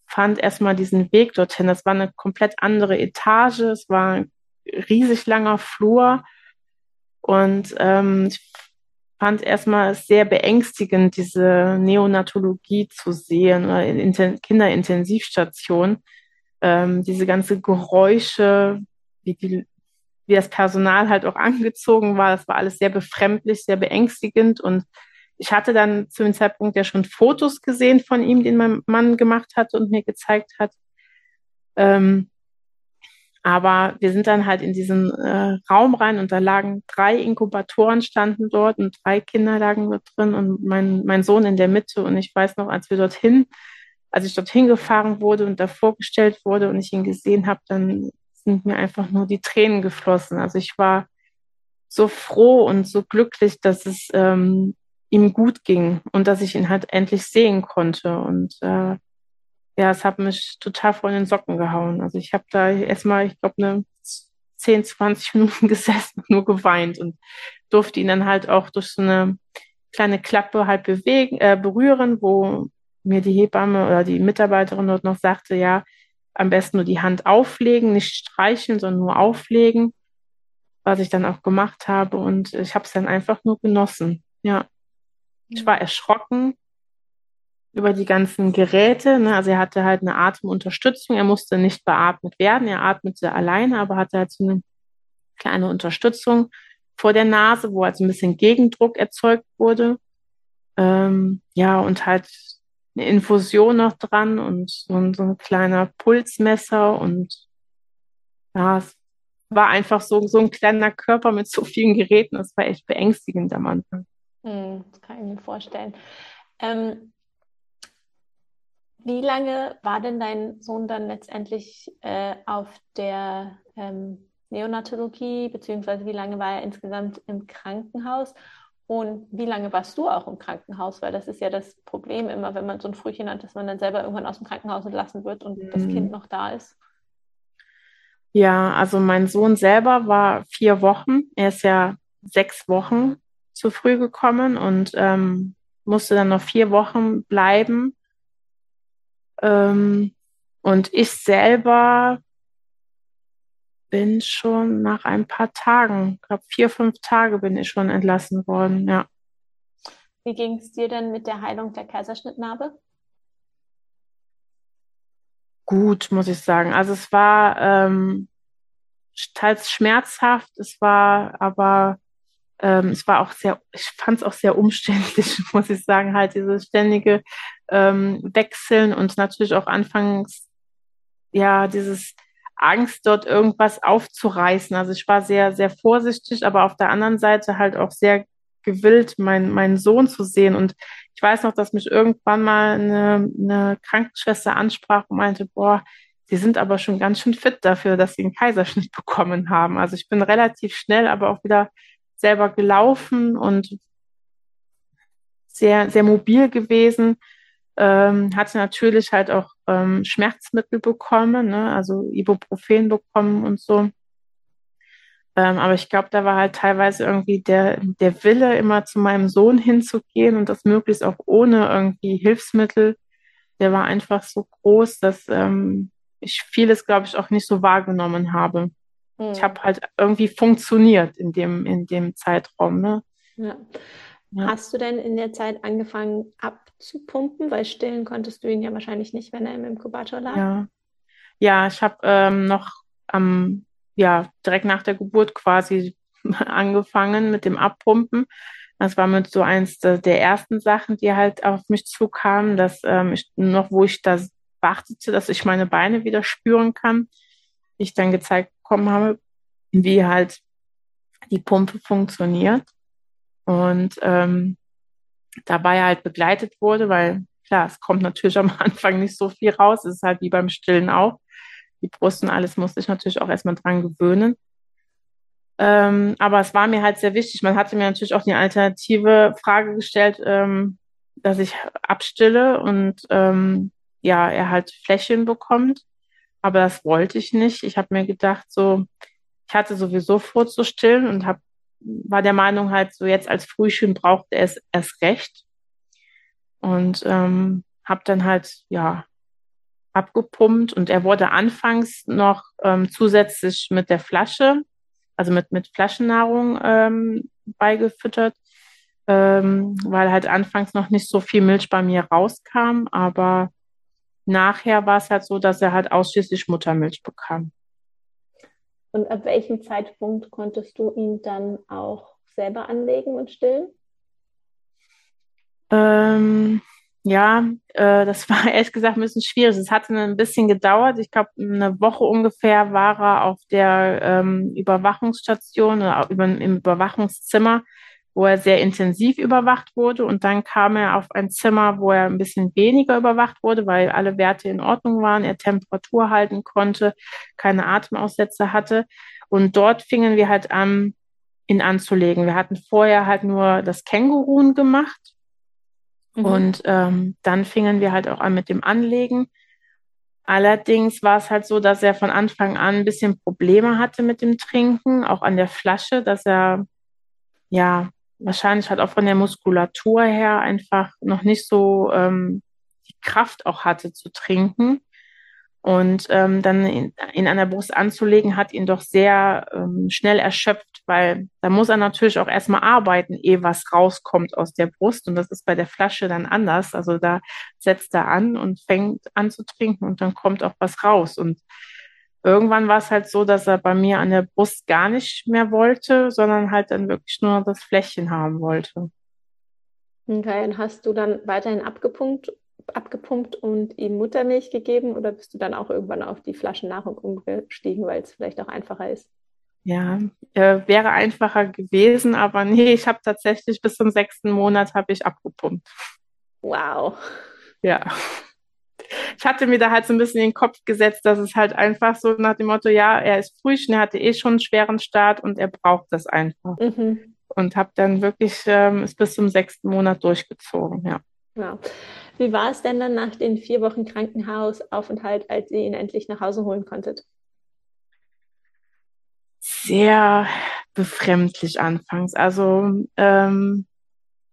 B: fand erstmal diesen Weg dorthin. Das war eine komplett andere Etage. Es war ein riesig langer Flur. Und ähm, ich fand erstmal sehr beängstigend, diese Neonatologie zu sehen oder in Kinderintensivstation. Ähm, diese ganze Geräusche, wie, die, wie das Personal halt auch angezogen war, das war alles sehr befremdlich, sehr beängstigend und ich hatte dann zu dem Zeitpunkt ja schon Fotos gesehen von ihm, den mein Mann gemacht hat und mir gezeigt hat. Ähm, aber wir sind dann halt in diesen äh, Raum rein und da lagen drei Inkubatoren standen dort und drei Kinder lagen dort drin und mein, mein Sohn in der Mitte. Und ich weiß noch, als wir dorthin, als ich dorthin gefahren wurde und da vorgestellt wurde und ich ihn gesehen habe, dann sind mir einfach nur die Tränen geflossen. Also ich war so froh und so glücklich, dass es ähm, ihm gut ging und dass ich ihn halt endlich sehen konnte. Und äh, ja, es hat mich total vor den Socken gehauen. Also ich habe da erstmal, ich glaube, eine 10, 20 Minuten gesessen und nur geweint und durfte ihn dann halt auch durch so eine kleine Klappe halt bewegen, äh, berühren, wo mir die Hebamme oder die Mitarbeiterin dort noch sagte, ja, am besten nur die Hand auflegen, nicht streicheln, sondern nur auflegen, was ich dann auch gemacht habe und ich habe es dann einfach nur genossen. Ja, ich war erschrocken, über die ganzen Geräte. Ne? Also er hatte halt eine Atemunterstützung. Er musste nicht beatmet werden. Er atmete alleine, aber hatte halt so eine kleine Unterstützung vor der Nase, wo halt so ein bisschen Gegendruck erzeugt wurde. Ähm, ja, und halt eine Infusion noch dran und so ein, so ein kleiner Pulsmesser und ja, es war einfach so, so ein kleiner Körper mit so vielen Geräten. Das war echt beängstigend am Anfang.
A: Hm, das kann ich mir vorstellen. Ähm, wie lange war denn dein Sohn dann letztendlich äh, auf der ähm, Neonatologie, beziehungsweise wie lange war er insgesamt im Krankenhaus? Und wie lange warst du auch im Krankenhaus? Weil das ist ja das Problem immer, wenn man so ein Frühchen hat, dass man dann selber irgendwann aus dem Krankenhaus entlassen wird und mhm. das Kind noch da ist.
B: Ja, also mein Sohn selber war vier Wochen. Er ist ja sechs Wochen zu früh gekommen und ähm, musste dann noch vier Wochen bleiben. Ähm, und ich selber bin schon nach ein paar Tagen, ich glaube vier, fünf Tage bin ich schon entlassen worden, ja.
A: Wie ging es dir denn mit der Heilung der Kaiserschnittnarbe?
B: Gut, muss ich sagen. Also es war ähm, teils schmerzhaft, es war aber ähm, es war auch sehr, ich fand es auch sehr umständlich, muss ich sagen, halt dieses ständige ähm, Wechseln und natürlich auch anfangs, ja, dieses Angst, dort irgendwas aufzureißen. Also ich war sehr, sehr vorsichtig, aber auf der anderen Seite halt auch sehr gewillt, mein, meinen Sohn zu sehen. Und ich weiß noch, dass mich irgendwann mal eine, eine Krankenschwester ansprach und meinte, boah, Sie sind aber schon ganz schön fit dafür, dass Sie einen Kaiserschnitt bekommen haben. Also ich bin relativ schnell, aber auch wieder selber gelaufen und sehr, sehr mobil gewesen. Ähm, hatte natürlich halt auch ähm, Schmerzmittel bekommen, ne? also Ibuprofen bekommen und so. Ähm, aber ich glaube, da war halt teilweise irgendwie der, der Wille, immer zu meinem Sohn hinzugehen und das möglichst auch ohne irgendwie Hilfsmittel. Der war einfach so groß, dass ähm, ich vieles, glaube ich, auch nicht so wahrgenommen habe. Mhm. Ich habe halt irgendwie funktioniert in dem, in dem Zeitraum. Ne?
A: Ja. Ja. Hast du denn in der Zeit angefangen abzupumpen? Weil stillen konntest du ihn ja wahrscheinlich nicht, wenn er im Inkubator lag.
B: Ja, ja ich habe ähm, noch am, ja, direkt nach der Geburt quasi angefangen mit dem Abpumpen. Das war mit so eins der ersten Sachen, die halt auf mich zukamen, dass ähm, ich noch, wo ich da wartete, dass ich meine Beine wieder spüren kann, ich dann gezeigt bekommen habe, wie halt die Pumpe funktioniert und ähm, dabei halt begleitet wurde, weil klar, es kommt natürlich am Anfang nicht so viel raus, es ist halt wie beim Stillen auch. Die Brust und alles musste ich natürlich auch erstmal dran gewöhnen. Ähm, aber es war mir halt sehr wichtig. Man hatte mir natürlich auch die alternative Frage gestellt, ähm, dass ich abstille und ähm, ja, er halt Fläschchen bekommt. Aber das wollte ich nicht. Ich habe mir gedacht, so, ich hatte sowieso vor zu stillen und hab, war der Meinung halt, so jetzt als Frühchen braucht er es erst recht. Und ähm, habe dann halt, ja, abgepumpt und er wurde anfangs noch ähm, zusätzlich mit der Flasche, also mit, mit Flaschennahrung ähm, beigefüttert, ähm, weil halt anfangs noch nicht so viel Milch bei mir rauskam, aber nachher war es halt so, dass er halt ausschließlich Muttermilch bekam.
A: Und ab welchem Zeitpunkt konntest du ihn dann auch selber anlegen und stillen?
B: Ähm, ja, äh, das war ehrlich gesagt ein bisschen schwierig. Es hatte ein bisschen gedauert. Ich glaube, eine Woche ungefähr war er auf der ähm, Überwachungsstation oder im Überwachungszimmer, wo er sehr intensiv überwacht wurde. Und dann kam er auf ein Zimmer, wo er ein bisschen weniger überwacht wurde, weil alle Werte in Ordnung waren, er Temperatur halten konnte, keine Atemaussätze hatte. Und dort fingen wir halt an, ihn anzulegen. Wir hatten vorher halt nur das Känguruen gemacht Mhm. Und ähm, dann fingen wir halt auch an mit dem Anlegen. Allerdings war es halt so, dass er von Anfang an ein bisschen Probleme hatte mit dem Trinken, auch an der Flasche, dass er ja wahrscheinlich halt auch von der Muskulatur her einfach noch nicht so ähm, die Kraft auch hatte zu trinken. Und ähm, dann in, in einer Brust anzulegen, hat ihn doch sehr ähm, schnell erschöpft, weil da muss er natürlich auch erstmal arbeiten, ehe was rauskommt aus der Brust. Und das ist bei der Flasche dann anders. Also da setzt er an und fängt an zu trinken und dann kommt auch was raus. Und irgendwann war es halt so, dass er bei mir an der Brust gar nicht mehr wollte, sondern halt dann wirklich nur das Fläschchen haben wollte.
A: Okay, und hast du dann weiterhin abgepumpt abgepumpt und ihm Muttermilch gegeben oder bist du dann auch irgendwann auf die Flaschennahrung umgestiegen, weil es vielleicht auch einfacher ist?
B: Ja, äh, wäre einfacher gewesen, aber nee, ich habe tatsächlich bis zum sechsten Monat habe ich abgepumpt.
A: Wow.
B: Ja. Ich hatte mir da halt so ein bisschen in den Kopf gesetzt, dass es halt einfach so nach dem Motto, ja, er ist Frühchen, er hatte eh schon einen schweren Start und er braucht das einfach. Mhm. Und habe dann wirklich ähm, es bis zum sechsten Monat durchgezogen, ja.
A: Ja. Wie war es denn dann nach den vier Wochen Krankenhausaufenthalt, als ihr ihn endlich nach Hause holen konntet?
B: Sehr befremdlich anfangs. Also ähm,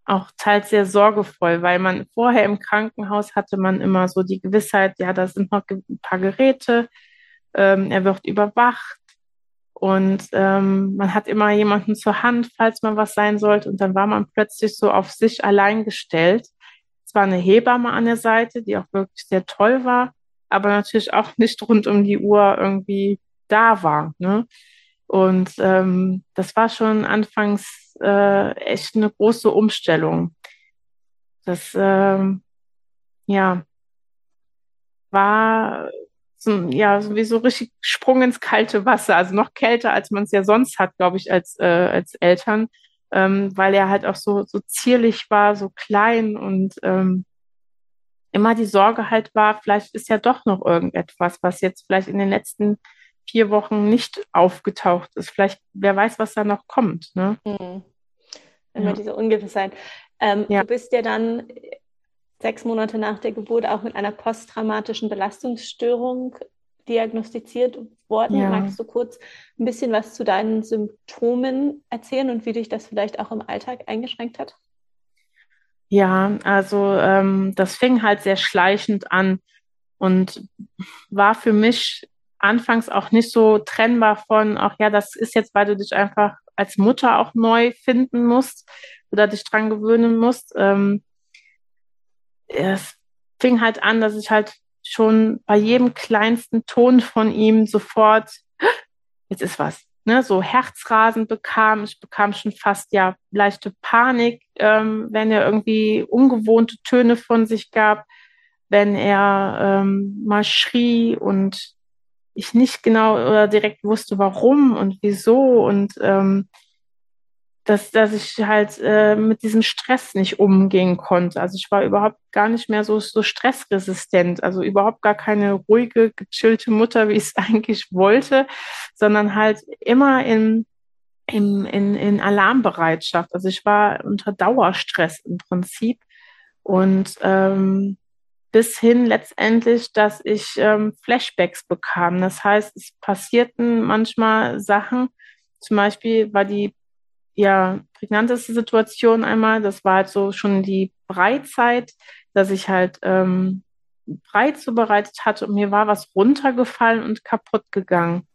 B: auch teils sehr sorgevoll, weil man vorher im Krankenhaus hatte man immer so die Gewissheit, ja, da sind noch ein paar Geräte, ähm, er wird überwacht und ähm, man hat immer jemanden zur Hand, falls mal was sein sollte. Und dann war man plötzlich so auf sich allein gestellt zwar eine Hebamme an der Seite, die auch wirklich sehr toll war, aber natürlich auch nicht rund um die Uhr irgendwie da war. Ne? Und ähm, das war schon anfangs äh, echt eine große Umstellung. Das ähm, ja war so, ja sowieso richtig Sprung ins kalte Wasser, also noch kälter als man es ja sonst hat, glaube ich, als äh, als Eltern ähm, weil er halt auch so, so zierlich war, so klein und ähm, immer die Sorge halt war, vielleicht ist ja doch noch irgendetwas, was jetzt vielleicht in den letzten vier Wochen nicht aufgetaucht ist. Vielleicht, wer weiß, was da noch kommt. Ne?
A: Mhm. Immer ja. diese Ungewissheit. Ähm, ja. Du bist ja dann sechs Monate nach der Geburt auch mit einer posttraumatischen Belastungsstörung diagnostiziert worden. Ja. Magst du kurz ein bisschen was zu deinen Symptomen erzählen und wie dich das vielleicht auch im Alltag eingeschränkt hat?
B: Ja, also ähm, das fing halt sehr schleichend an und war für mich anfangs auch nicht so trennbar von, ach ja, das ist jetzt, weil du dich einfach als Mutter auch neu finden musst oder dich dran gewöhnen musst. Ähm, es fing halt an, dass ich halt schon bei jedem kleinsten Ton von ihm sofort, jetzt ist was, ne, so Herzrasen bekam. Ich bekam schon fast ja leichte Panik, ähm, wenn er irgendwie ungewohnte Töne von sich gab, wenn er ähm, mal schrie und ich nicht genau oder direkt wusste, warum und wieso und ähm, dass, dass ich halt äh, mit diesem Stress nicht umgehen konnte. Also ich war überhaupt gar nicht mehr so, so stressresistent, also überhaupt gar keine ruhige, gechillte Mutter, wie ich es eigentlich wollte, sondern halt immer in, in, in, in Alarmbereitschaft. Also ich war unter Dauerstress im Prinzip und ähm, bis hin letztendlich, dass ich ähm, Flashbacks bekam. Das heißt, es passierten manchmal Sachen, zum Beispiel war die ja, prägnanteste Situation einmal, das war halt so schon die Breizeit, dass ich halt ähm, Brei zubereitet hatte und mir war was runtergefallen und kaputt gegangen.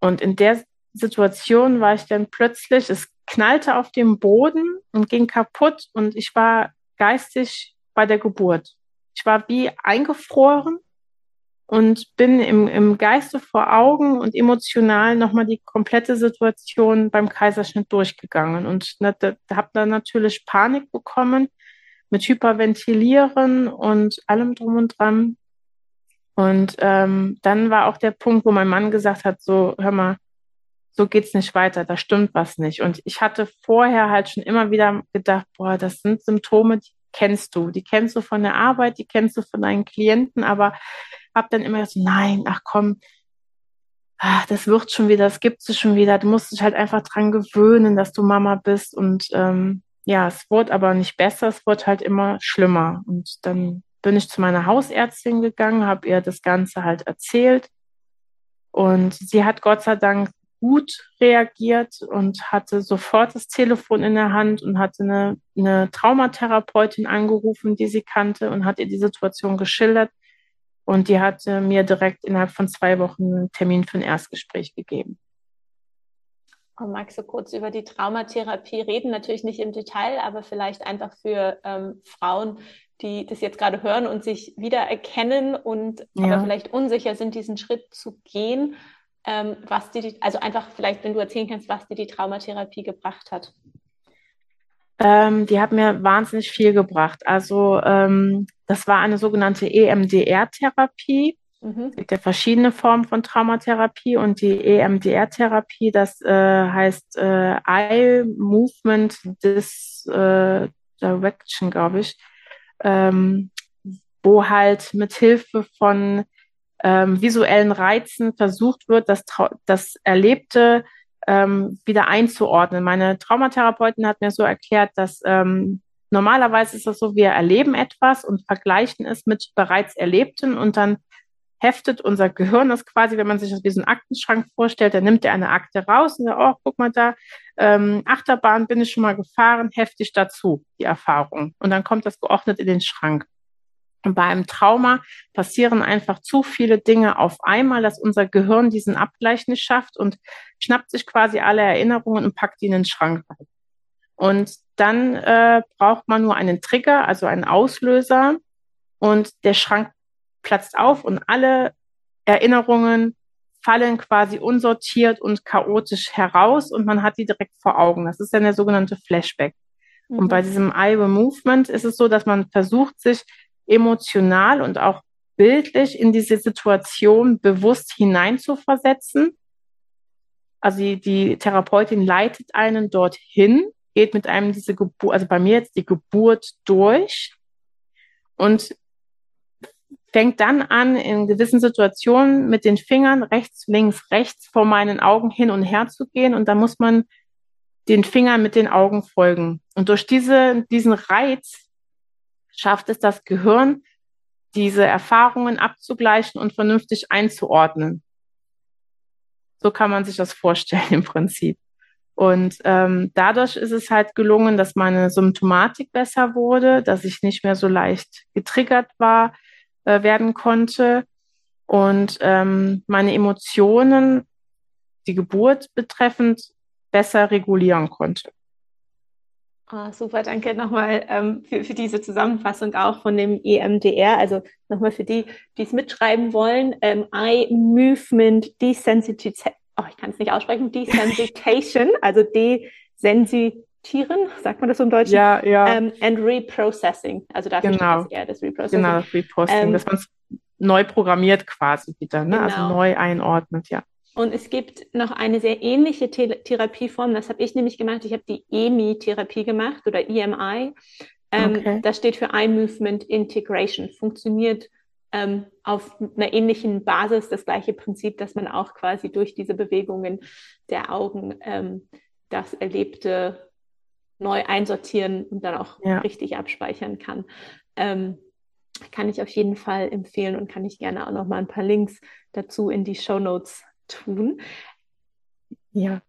B: Und in der Situation war ich dann plötzlich, es knallte auf dem Boden und ging kaputt und ich war geistig bei der Geburt. Ich war wie eingefroren und bin im, im Geiste vor Augen und emotional nochmal die komplette Situation beim Kaiserschnitt durchgegangen und ne, da, habe dann natürlich Panik bekommen mit Hyperventilieren und allem drum und dran. Und ähm, dann war auch der Punkt, wo mein Mann gesagt hat, so, hör mal, so geht's nicht weiter, da stimmt was nicht. Und ich hatte vorher halt schon immer wieder gedacht, boah, das sind Symptome, die kennst du, die kennst du von der Arbeit, die kennst du von deinen Klienten, aber hab dann immer so, nein, ach komm, ach, das wird schon wieder, das gibt es schon wieder. Du musst dich halt einfach dran gewöhnen, dass du Mama bist. Und ähm, ja, es wurde aber nicht besser, es wurde halt immer schlimmer. Und dann bin ich zu meiner Hausärztin gegangen, habe ihr das Ganze halt erzählt. Und sie hat Gott sei Dank gut reagiert und hatte sofort das Telefon in der Hand und hatte eine, eine Traumatherapeutin angerufen, die sie kannte und hat ihr die Situation geschildert. Und die hat mir direkt innerhalb von zwei Wochen einen Termin für ein Erstgespräch gegeben.
A: Und magst du kurz über die Traumatherapie reden? Natürlich nicht im Detail, aber vielleicht einfach für ähm, Frauen, die das jetzt gerade hören und sich wiedererkennen und ja. aber vielleicht unsicher sind, diesen Schritt zu gehen. Ähm, was dir die, also einfach vielleicht, wenn du erzählen kannst, was dir die Traumatherapie gebracht hat.
B: Ähm, die hat mir wahnsinnig viel gebracht. Also ähm, das war eine sogenannte EMDR-Therapie. Mhm. Es gibt ja verschiedene Formen von Traumatherapie und die EMDR-Therapie, das äh, heißt äh, Eye Movement Dis, äh, Direction, glaube ich, ähm, wo halt mit Hilfe von ähm, visuellen Reizen versucht wird, das, das Erlebte ähm, wieder einzuordnen. Meine Traumatherapeutin hat mir so erklärt, dass ähm, normalerweise ist es so, wir erleben etwas und vergleichen es mit bereits Erlebten und dann heftet unser Gehirn das quasi, wenn man sich das wie so einen Aktenschrank vorstellt, dann nimmt er eine Akte raus und sagt, oh, guck mal da, ähm, Achterbahn bin ich schon mal gefahren, heftig dazu, die Erfahrung. Und dann kommt das geordnet in den Schrank. Und bei einem Trauma passieren einfach zu viele Dinge auf einmal, dass unser Gehirn diesen Abgleich nicht schafft und schnappt sich quasi alle Erinnerungen und packt die in den Schrank rein. Und dann äh, braucht man nur einen Trigger, also einen Auslöser, und der Schrank platzt auf und alle Erinnerungen fallen quasi unsortiert und chaotisch heraus und man hat die direkt vor Augen. Das ist dann der sogenannte Flashback. Mhm. Und bei diesem Eye Movement ist es so, dass man versucht, sich emotional und auch bildlich in diese Situation bewusst hineinzuversetzen. Also die, die Therapeutin leitet einen dorthin, geht mit einem diese Geburt, also bei mir jetzt die Geburt durch und fängt dann an, in gewissen Situationen mit den Fingern rechts, links, rechts vor meinen Augen hin und her zu gehen. Und da muss man den Fingern mit den Augen folgen. Und durch diese, diesen Reiz schafft es das Gehirn, diese Erfahrungen abzugleichen und vernünftig einzuordnen. So kann man sich das vorstellen im Prinzip. Und ähm, dadurch ist es halt gelungen, dass meine Symptomatik besser wurde, dass ich nicht mehr so leicht getriggert war, äh, werden konnte und ähm, meine Emotionen, die Geburt betreffend, besser regulieren konnte.
A: Oh, super, danke nochmal ähm, für, für diese Zusammenfassung auch von dem EMDR. Also nochmal für die, die es mitschreiben wollen. Ähm, Eye Movement Desensitization, oh, ich kann es nicht aussprechen, Desensitization, also desensitieren, sagt man das so im Deutschen?
B: Ja, ja.
A: Ähm, and Reprocessing, also dafür
B: genau.
A: steht das eher das Reprocessing.
B: Genau, das Reprocessing, ähm, dass man es neu programmiert quasi wieder, ne? Also genau. also neu einordnet, ja.
A: Und es gibt noch eine sehr ähnliche The Therapieform, das habe ich nämlich gemacht. Ich habe die EMI-Therapie gemacht oder EMI. Ähm, okay. Das steht für Eye Movement Integration. Funktioniert ähm, auf einer ähnlichen Basis das gleiche Prinzip, dass man auch quasi durch diese Bewegungen der Augen ähm, das Erlebte neu einsortieren und dann auch ja. richtig abspeichern kann. Ähm, kann ich auf jeden Fall empfehlen und kann ich gerne auch noch mal ein paar Links dazu in die Show Notes tun.
B: Ja.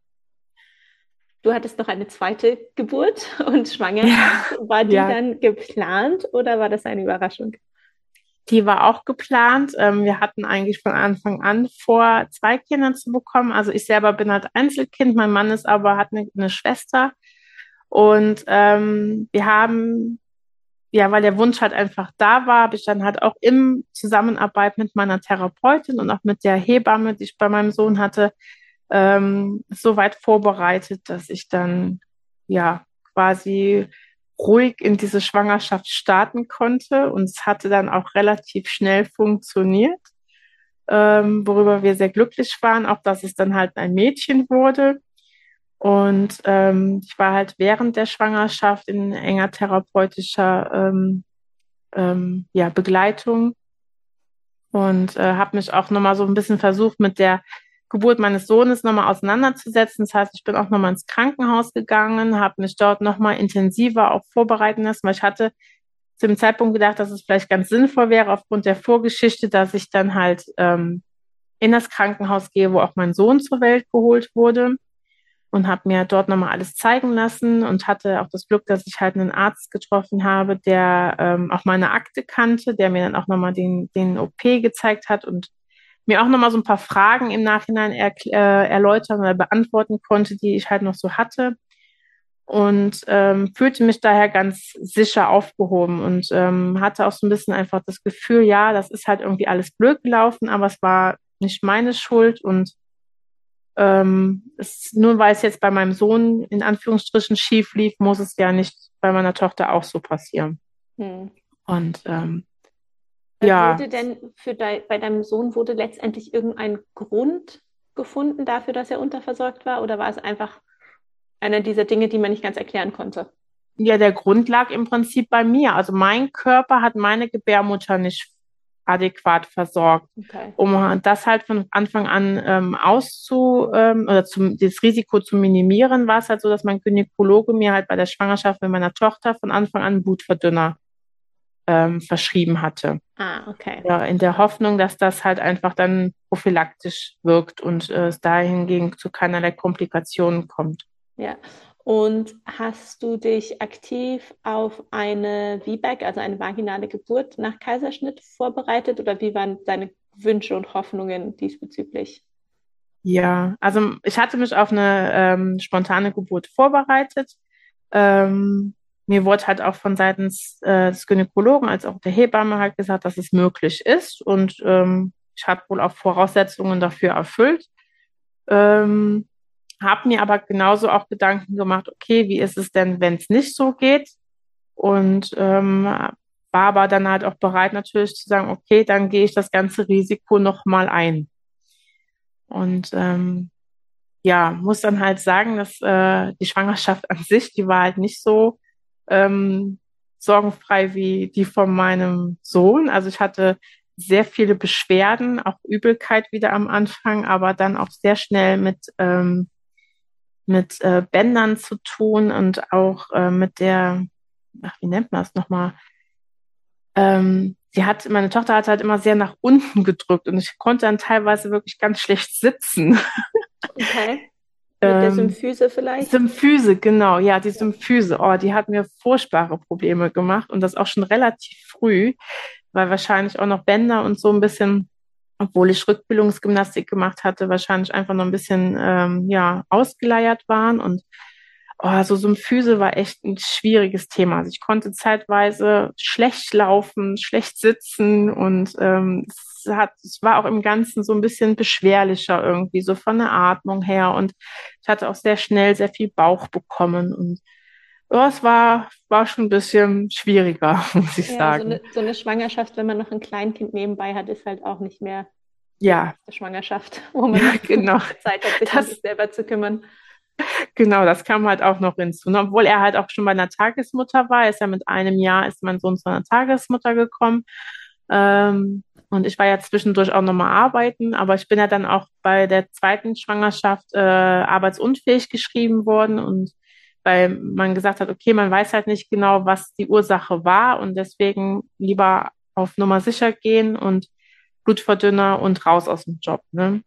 A: Du hattest noch eine zweite Geburt und Schwangerschaft. Ja. War die ja. dann geplant oder war das eine Überraschung?
B: Die war auch geplant. Ähm, wir hatten eigentlich von Anfang an vor, zwei Kinder zu bekommen. Also ich selber bin halt Einzelkind, mein Mann ist aber, hat eine, eine Schwester. Und ähm, wir haben ja, weil der Wunsch halt einfach da war, habe ich dann halt auch im Zusammenarbeit mit meiner Therapeutin und auch mit der Hebamme, die ich bei meinem Sohn hatte, ähm, so weit vorbereitet, dass ich dann ja quasi ruhig in diese Schwangerschaft starten konnte. Und es hatte dann auch relativ schnell funktioniert, ähm, worüber wir sehr glücklich waren, auch dass es dann halt ein Mädchen wurde. Und ähm, ich war halt während der Schwangerschaft in enger therapeutischer ähm, ähm, ja, Begleitung und äh, habe mich auch nochmal so ein bisschen versucht, mit der Geburt meines Sohnes nochmal auseinanderzusetzen. Das heißt, ich bin auch nochmal ins Krankenhaus gegangen, habe mich dort nochmal intensiver auch vorbereiten lassen, weil ich hatte zu dem Zeitpunkt gedacht, dass es vielleicht ganz sinnvoll wäre, aufgrund der Vorgeschichte, dass ich dann halt ähm, in das Krankenhaus gehe, wo auch mein Sohn zur Welt geholt wurde und habe mir dort nochmal alles zeigen lassen und hatte auch das Glück, dass ich halt einen Arzt getroffen habe, der ähm, auch meine Akte kannte, der mir dann auch nochmal den, den OP gezeigt hat und mir auch nochmal so ein paar Fragen im Nachhinein er, äh, erläutern oder beantworten konnte, die ich halt noch so hatte. Und ähm, fühlte mich daher ganz sicher aufgehoben und ähm, hatte auch so ein bisschen einfach das Gefühl, ja, das ist halt irgendwie alles blöd gelaufen, aber es war nicht meine Schuld und ähm, es, nur weil es jetzt bei meinem Sohn in Anführungsstrichen schief lief, muss es ja nicht bei meiner Tochter auch so passieren. Hm. Und ähm,
A: äh, ja. Wurde denn für de bei deinem Sohn wurde letztendlich irgendein Grund gefunden dafür, dass er unterversorgt war? Oder war es einfach einer dieser Dinge, die man nicht ganz erklären konnte?
B: Ja, der Grund lag im Prinzip bei mir. Also mein Körper hat meine Gebärmutter nicht adäquat versorgt. Okay. Um das halt von Anfang an ähm, auszu ähm, oder zum, das Risiko zu minimieren, war es halt so, dass mein Gynäkologe mir halt bei der Schwangerschaft mit meiner Tochter von Anfang an Blutverdünner ähm, verschrieben hatte.
A: Ah, okay.
B: Ja, in der Hoffnung, dass das halt einfach dann prophylaktisch wirkt und äh, es dahingegen zu keinerlei Komplikationen kommt.
A: Ja, und hast du dich aktiv auf eine VBAC, also eine vaginale Geburt nach Kaiserschnitt vorbereitet oder wie waren deine Wünsche und Hoffnungen diesbezüglich?
B: Ja, also ich hatte mich auf eine ähm, spontane Geburt vorbereitet. Ähm, mir wurde halt auch von seitens äh, des Gynäkologen als auch der Hebamme halt gesagt, dass es möglich ist und ähm, ich habe wohl auch Voraussetzungen dafür erfüllt. Ähm, habe mir aber genauso auch Gedanken gemacht, okay, wie ist es denn, wenn es nicht so geht? Und ähm, war aber dann halt auch bereit natürlich zu sagen, okay, dann gehe ich das ganze Risiko nochmal ein. Und ähm, ja, muss dann halt sagen, dass äh, die Schwangerschaft an sich, die war halt nicht so ähm, sorgenfrei wie die von meinem Sohn. Also ich hatte sehr viele Beschwerden, auch Übelkeit wieder am Anfang, aber dann auch sehr schnell mit ähm, mit äh, Bändern zu tun und auch äh, mit der, ach, wie nennt man das nochmal? Ähm, sie hat, meine Tochter hat halt immer sehr nach unten gedrückt und ich konnte dann teilweise wirklich ganz schlecht sitzen.
A: Okay. Mit der ähm, Symphyse vielleicht?
B: Symphyse, genau, ja, die Symphyse. Oh, die hat mir furchtbare Probleme gemacht und das auch schon relativ früh, weil wahrscheinlich auch noch Bänder und so ein bisschen obwohl ich Rückbildungsgymnastik gemacht hatte, wahrscheinlich einfach noch ein bisschen ähm, ja ausgeleiert waren und oh, so Symphyse war echt ein schwieriges Thema. Also ich konnte zeitweise schlecht laufen, schlecht sitzen und ähm, es hat, es war auch im Ganzen so ein bisschen beschwerlicher irgendwie, so von der Atmung her und ich hatte auch sehr schnell sehr viel Bauch bekommen und ja, es war, war schon ein bisschen schwieriger, muss ich ja, sagen.
A: So eine, so eine, Schwangerschaft, wenn man noch ein Kleinkind nebenbei hat, ist halt auch nicht mehr
B: ja.
A: die Schwangerschaft, wo man ja,
B: genau.
A: Zeit hat, sich das, um sich selber zu kümmern.
B: Genau, das kam halt auch noch hinzu. Ne? Obwohl er halt auch schon bei einer Tagesmutter war, ist ja mit einem Jahr ist mein Sohn zu einer Tagesmutter gekommen. Ähm, und ich war ja zwischendurch auch nochmal arbeiten, aber ich bin ja dann auch bei der zweiten Schwangerschaft äh, arbeitsunfähig geschrieben worden und weil man gesagt hat, okay, man weiß halt nicht genau, was die Ursache war und deswegen lieber auf Nummer sicher gehen und Blutverdünner und raus aus dem Job. Ne?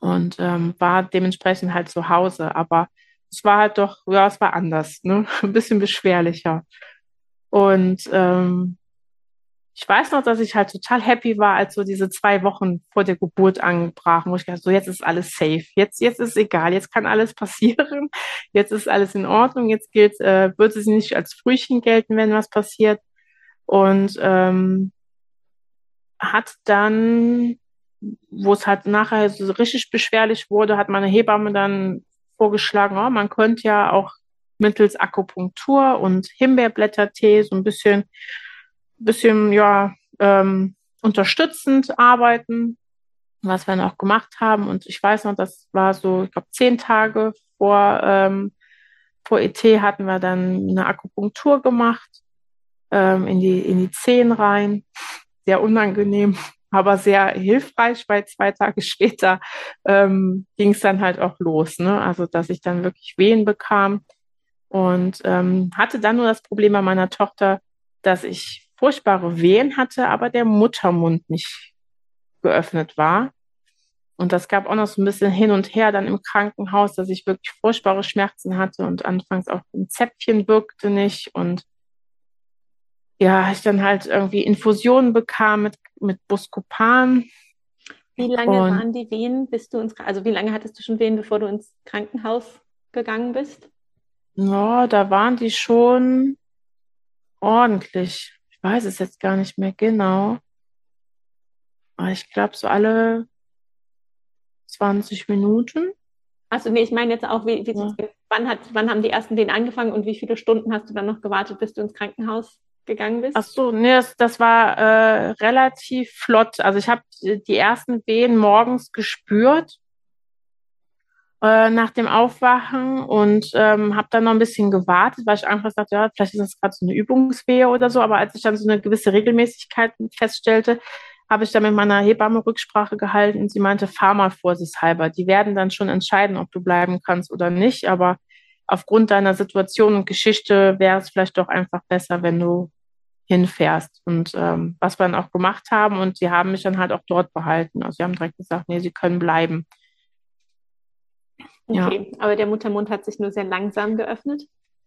B: Und ähm, war dementsprechend halt zu Hause, aber es war halt doch, ja, es war anders, ne? ein bisschen beschwerlicher. Und ähm, ich weiß noch, dass ich halt total happy war, als so diese zwei Wochen vor der Geburt anbrachen, wo ich dachte, so jetzt ist alles safe, jetzt jetzt ist egal, jetzt kann alles passieren, jetzt ist alles in Ordnung, jetzt gilt, äh, wird es nicht als Frühchen gelten, wenn was passiert. Und ähm, hat dann, wo es halt nachher so richtig beschwerlich wurde, hat meine Hebamme dann vorgeschlagen, oh, man könnte ja auch mittels Akupunktur und Himbeerblättertee so ein bisschen, bisschen ja ähm, unterstützend arbeiten, was wir noch gemacht haben. Und ich weiß noch, das war so, ich glaube, zehn Tage vor, ähm, vor ET hatten wir dann eine Akupunktur gemacht ähm, in, die, in die Zehen rein. Sehr unangenehm, aber sehr hilfreich, weil zwei Tage später ähm, ging es dann halt auch los. Ne? Also, dass ich dann wirklich Wehen bekam. Und ähm, hatte dann nur das Problem bei meiner Tochter, dass ich furchtbare Wehen hatte, aber der Muttermund nicht geöffnet war. Und das gab auch noch so ein bisschen hin und her dann im Krankenhaus, dass ich wirklich furchtbare Schmerzen hatte und anfangs auch ein Zäpfchen wirkte nicht und ja, ich dann halt irgendwie Infusionen bekam mit, mit Buscopan.
A: Wie lange und, waren die Wehen, bis du ins, also wie lange hattest du schon Wehen, bevor du ins Krankenhaus gegangen bist?
B: Ja, da waren die schon ordentlich weiß es jetzt gar nicht mehr genau. Aber ich glaube, so alle 20 Minuten.
A: Achso, nee, ich meine jetzt auch, wie, wie ja. wann, hat, wann haben die ersten den angefangen und wie viele Stunden hast du dann noch gewartet, bis du ins Krankenhaus gegangen bist?
B: Ach so, nee, das, das war äh, relativ flott. Also ich habe die ersten Wehen morgens gespürt äh, nach dem Aufwachen und ähm, habe dann noch ein bisschen gewartet, weil ich einfach dachte, ja, vielleicht ist das gerade so eine Übungswehe oder so. Aber als ich dann so eine gewisse Regelmäßigkeit feststellte, habe ich dann mit meiner Hebamme Rücksprache gehalten und sie meinte, fahr mal vorsichtshalber. Die werden dann schon entscheiden, ob du bleiben kannst oder nicht. Aber aufgrund deiner Situation und Geschichte wäre es vielleicht doch einfach besser, wenn du hinfährst. Und ähm, was wir dann auch gemacht haben und sie haben mich dann halt auch dort behalten. Also sie haben direkt gesagt, nee, sie können bleiben.
A: Okay, ja. aber der Muttermund hat sich nur sehr langsam geöffnet?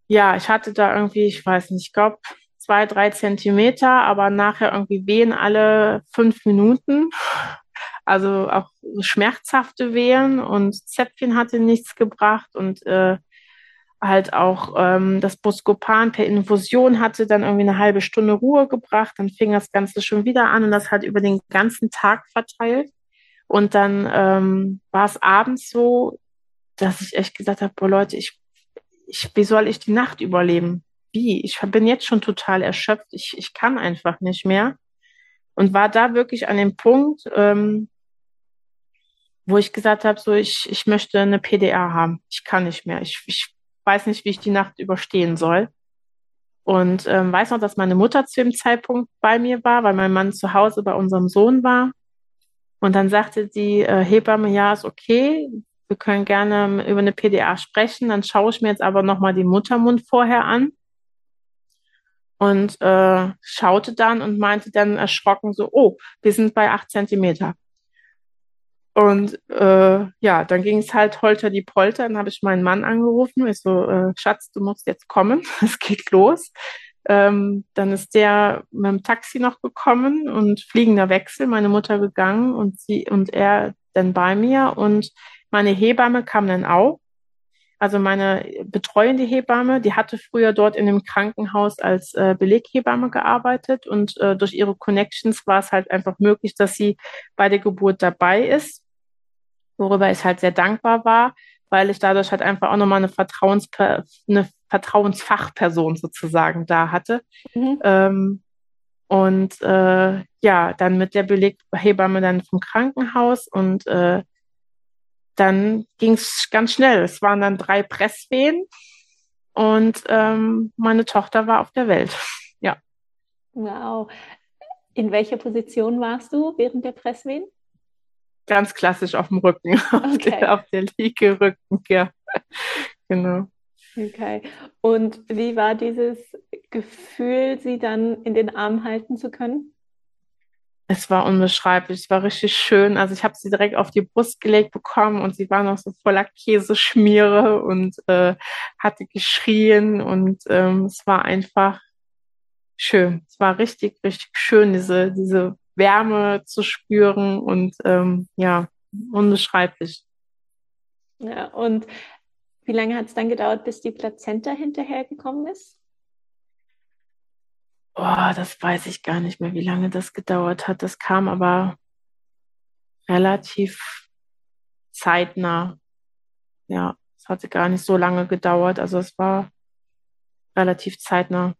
B: Ja, ich hatte da irgendwie, ich weiß nicht, ich glaube zwei, drei Zentimeter, aber nachher irgendwie Wehen alle fünf Minuten. Also auch schmerzhafte Wehen und Zäpfchen hatte nichts gebracht und äh, halt auch ähm, das Buscopan per Infusion hatte dann irgendwie eine halbe Stunde Ruhe gebracht. Dann fing das Ganze schon wieder an und das hat über den ganzen Tag verteilt. Und dann ähm, war es abends so, dass ich echt gesagt habe, boah Leute, ich, ich, wie soll ich die Nacht überleben? Wie? Ich bin jetzt schon total erschöpft. Ich, ich kann einfach nicht mehr. Und war da wirklich an dem Punkt, ähm, wo ich gesagt habe, so ich, ich möchte eine PDA haben. Ich kann nicht mehr. Ich, ich weiß nicht, wie ich die Nacht überstehen soll. Und ähm, weiß noch, dass meine Mutter zu dem Zeitpunkt bei mir war, weil mein Mann zu Hause bei unserem Sohn war. Und dann sagte die äh, Hebamme, ja, ist okay, wir können gerne über eine PDA sprechen. Dann schaue ich mir jetzt aber nochmal den Muttermund vorher an und äh, schaute dann und meinte dann erschrocken so, oh, wir sind bei acht Zentimeter. Und äh, ja, dann ging es halt holter die Polter. Dann habe ich meinen Mann angerufen. Ich so, äh, Schatz, du musst jetzt kommen. Es geht los. Ähm, dann ist der mit dem Taxi noch gekommen und fliegender Wechsel, meine Mutter gegangen und sie und er dann bei mir und meine Hebamme kam dann auch. Also meine betreuende Hebamme, die hatte früher dort in dem Krankenhaus als äh, Beleghebamme gearbeitet und äh, durch ihre Connections war es halt einfach möglich, dass sie bei der Geburt dabei ist, worüber ich halt sehr dankbar war, weil ich dadurch halt einfach auch nochmal eine, Vertrauens eine Vertrauensfachperson sozusagen da hatte. Mhm. Ähm, und äh, ja, dann mit der Beleghebamme dann vom Krankenhaus und äh, dann ging es ganz schnell. Es waren dann drei Presswehen und ähm, meine Tochter war auf der Welt. Ja.
A: Wow. In welcher Position warst du während der Presswehen?
B: Ganz klassisch auf dem Rücken, okay. auf, der, auf der Liege Rücken, ja. genau.
A: Okay. Und wie war dieses Gefühl, sie dann in den Arm halten zu können?
B: Es war unbeschreiblich, es war richtig schön. Also ich habe sie direkt auf die Brust gelegt bekommen und sie war noch so voller Käseschmiere und äh, hatte geschrien und ähm, es war einfach schön. Es war richtig, richtig schön, diese, diese Wärme zu spüren und ähm, ja, unbeschreiblich.
A: Ja, und wie lange hat es dann gedauert, bis die Plazenta hinterhergekommen ist?
B: Oh, das weiß ich gar nicht mehr, wie lange das gedauert hat. Das kam aber relativ zeitnah. Ja, es hatte gar nicht so lange gedauert. Also es war relativ zeitnah.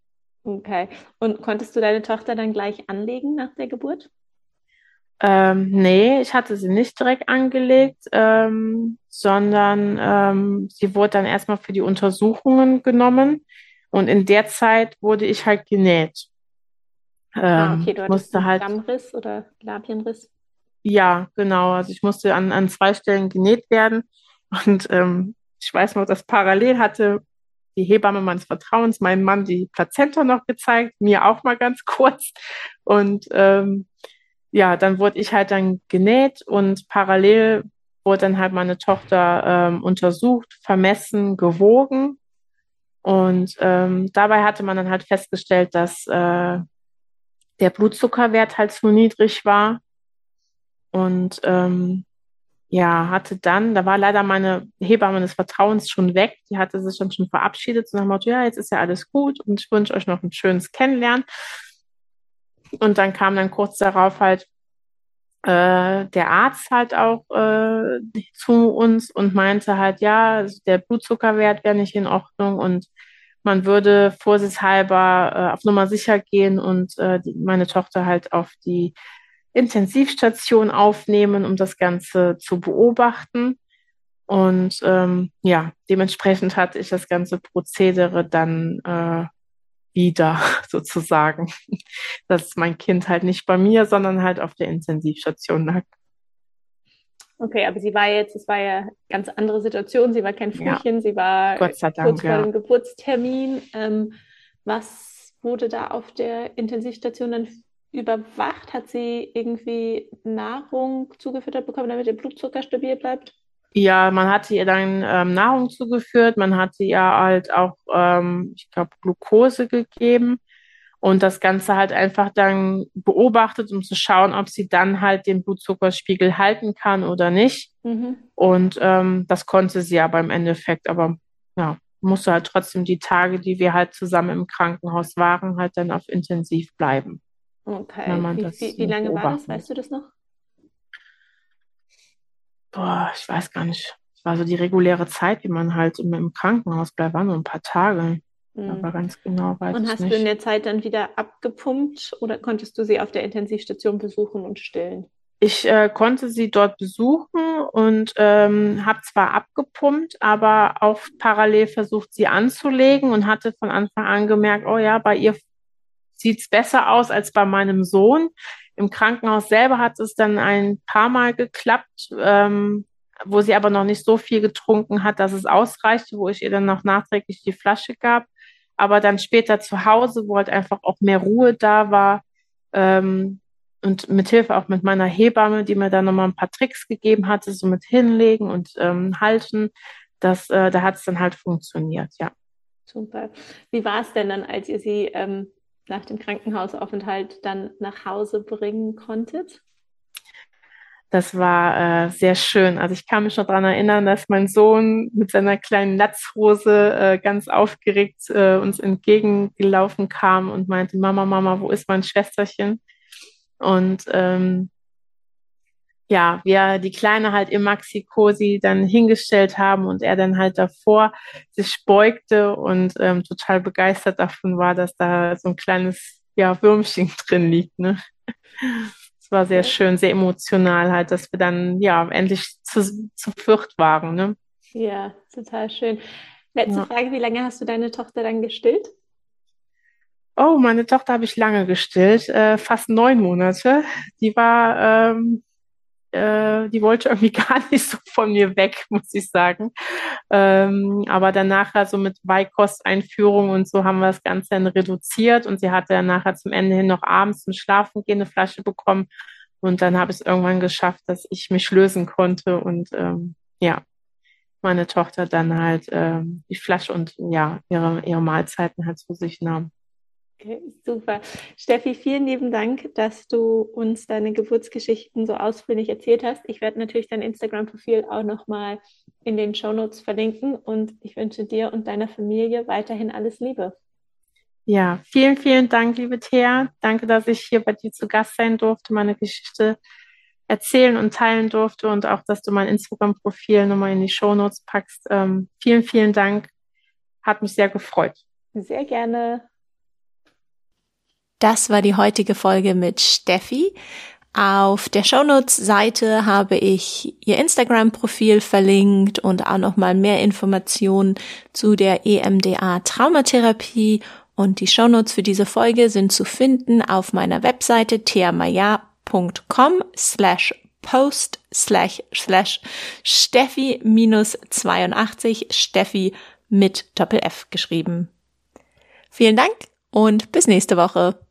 A: Okay. Und konntest du deine Tochter dann gleich anlegen nach der Geburt?
B: Ähm, nee, ich hatte sie nicht direkt angelegt, ähm, sondern ähm, sie wurde dann erstmal für die Untersuchungen genommen und in der Zeit wurde ich halt genäht.
A: Ah, okay,
B: Ähm,
A: du
B: ich
A: hattest
B: musste
A: einen
B: halt,
A: Stammriss oder Labienriss.
B: ja, genau, also ich musste an, an zwei Stellen genäht werden und ähm, ich weiß noch, dass parallel hatte die Hebamme meines Vertrauens meinem Mann die Plazenta noch gezeigt, mir auch mal ganz kurz und ähm, ja, dann wurde ich halt dann genäht und parallel wurde dann halt meine Tochter ähm, untersucht, vermessen, gewogen. Und ähm, dabei hatte man dann halt festgestellt, dass äh, der Blutzuckerwert halt zu niedrig war. Und ähm, ja, hatte dann, da war leider meine Hebamme des Vertrauens schon weg. Die hatte sich dann schon verabschiedet und dem Motto, ja, jetzt ist ja alles gut und ich wünsche euch noch ein schönes Kennenlernen. Und dann kam dann kurz darauf halt äh, der Arzt halt auch äh, zu uns und meinte halt, ja, der Blutzuckerwert wäre nicht in Ordnung und man würde vorsichtshalber äh, auf Nummer sicher gehen und äh, die, meine Tochter halt auf die Intensivstation aufnehmen, um das Ganze zu beobachten. Und ähm, ja, dementsprechend hatte ich das ganze Prozedere dann äh, wieder sozusagen, dass mein Kind halt nicht bei mir, sondern halt auf der Intensivstation lag.
A: Okay, aber sie war jetzt, es war ja eine ganz andere Situation. Sie war kein
B: Ja,
A: Frühchen, sie war
B: Gott sei
A: kurz
B: Dank,
A: vor
B: ja.
A: dem Geburtstermin. Ähm, was wurde da auf der Intensivstation dann überwacht? Hat sie irgendwie Nahrung zugefüttert bekommen, damit ihr Blutzucker stabil bleibt?
B: Ja, man hatte ihr dann ähm, Nahrung zugeführt, man hatte ihr halt auch, ähm, ich glaube, Glucose gegeben und das Ganze halt einfach dann beobachtet, um zu schauen, ob sie dann halt den Blutzuckerspiegel halten kann oder nicht.
A: Mhm.
B: Und ähm, das konnte sie aber im Endeffekt, aber ja, musste halt trotzdem die Tage, die wir halt zusammen im Krankenhaus waren, halt dann auf intensiv bleiben,
A: Okay. Wie, wie, wie lange war das? Weißt du das noch?
B: Boah, ich weiß gar nicht. Es war so die reguläre Zeit, wie man halt im, im Krankenhaus bleibt, waren nur ein paar Tage.
A: Hm.
B: Aber ganz genau weiß
A: Und hast du in
B: nicht.
A: der Zeit dann wieder abgepumpt oder konntest du sie auf der Intensivstation besuchen und stillen?
B: Ich äh, konnte sie dort besuchen und ähm, habe zwar abgepumpt, aber auch parallel versucht, sie anzulegen und hatte von Anfang an gemerkt, oh ja, bei ihr sieht's besser aus als bei meinem Sohn. Im Krankenhaus selber hat es dann ein paar Mal geklappt, ähm, wo sie aber noch nicht so viel getrunken hat, dass es ausreichte, wo ich ihr dann noch nachträglich die Flasche gab. Aber dann später zu Hause, wo halt einfach auch mehr Ruhe da war, ähm, und mit Hilfe auch mit meiner Hebamme, die mir dann nochmal ein paar Tricks gegeben hatte, so mit hinlegen und ähm, halten, das, äh, da hat es dann halt funktioniert, ja.
A: Super. Wie war es denn dann, als ihr sie ähm, nach dem Krankenhausaufenthalt dann nach Hause bringen konntet?
B: Das war äh, sehr schön. Also ich kann mich noch daran erinnern, dass mein Sohn mit seiner kleinen Latzhose äh, ganz aufgeregt äh, uns entgegengelaufen kam und meinte, Mama, Mama, wo ist mein Schwesterchen? Und ähm, ja, wir die Kleine halt im Maxi-Cosi dann hingestellt haben und er dann halt davor sich beugte und ähm, total begeistert davon war, dass da so ein kleines ja, Würmchen drin liegt, ne? Es war sehr schön, sehr emotional halt, dass wir dann ja endlich zu, zu viert waren, ne?
A: ja, total schön. Letzte
B: Ja.
A: Frage, wie lange hast du deine Tochter dann gestillt?
B: Oh, meine Tochter habe ich lange gestillt, äh, fast neun Monate. Die war, ähm, äh, die wollte irgendwie gar nicht so von mir weg, muss ich sagen. Ähm, aber dann nachher so mit Beikosteinführung und so haben wir das Ganze dann reduziert und sie hatte dann nachher zum Ende hin noch abends zum Schlafen gehen eine Flasche bekommen und dann habe ich es irgendwann geschafft, dass ich mich lösen konnte und ähm, ja, meine Tochter dann halt ähm, die Flasche und ja, ihre, ihre Mahlzeiten halt zu sich nahm.
A: Okay, super. Steffi, vielen lieben Dank, dass du uns deine Geburtsgeschichten so ausführlich erzählt hast. Ich werde natürlich dein Instagram-Profil auch nochmal in den Shownotes verlinken und ich wünsche dir und deiner Familie weiterhin alles Liebe.
B: Ja, vielen, vielen Dank, liebe Thea. Danke, dass ich hier bei dir zu Gast sein durfte, meine Geschichte erzählen und teilen durfte und auch, dass du mein Instagram-Profil nochmal in die Shownotes packst. Ähm, vielen, vielen Dank. Hat mich sehr gefreut.
A: Sehr gerne. Das war die heutige Folge mit Steffi. Auf der Shownotes-Seite habe ich ihr Instagram-Profil verlinkt und auch nochmal mehr Informationen zu der EMDA Traumatherapie. Und die Shownotes für diese Folge sind zu finden auf meiner Webseite theamaya.com slash post slash slash Steffi minus 82 Steffi mit Doppel F geschrieben. Vielen Dank und bis nächste Woche.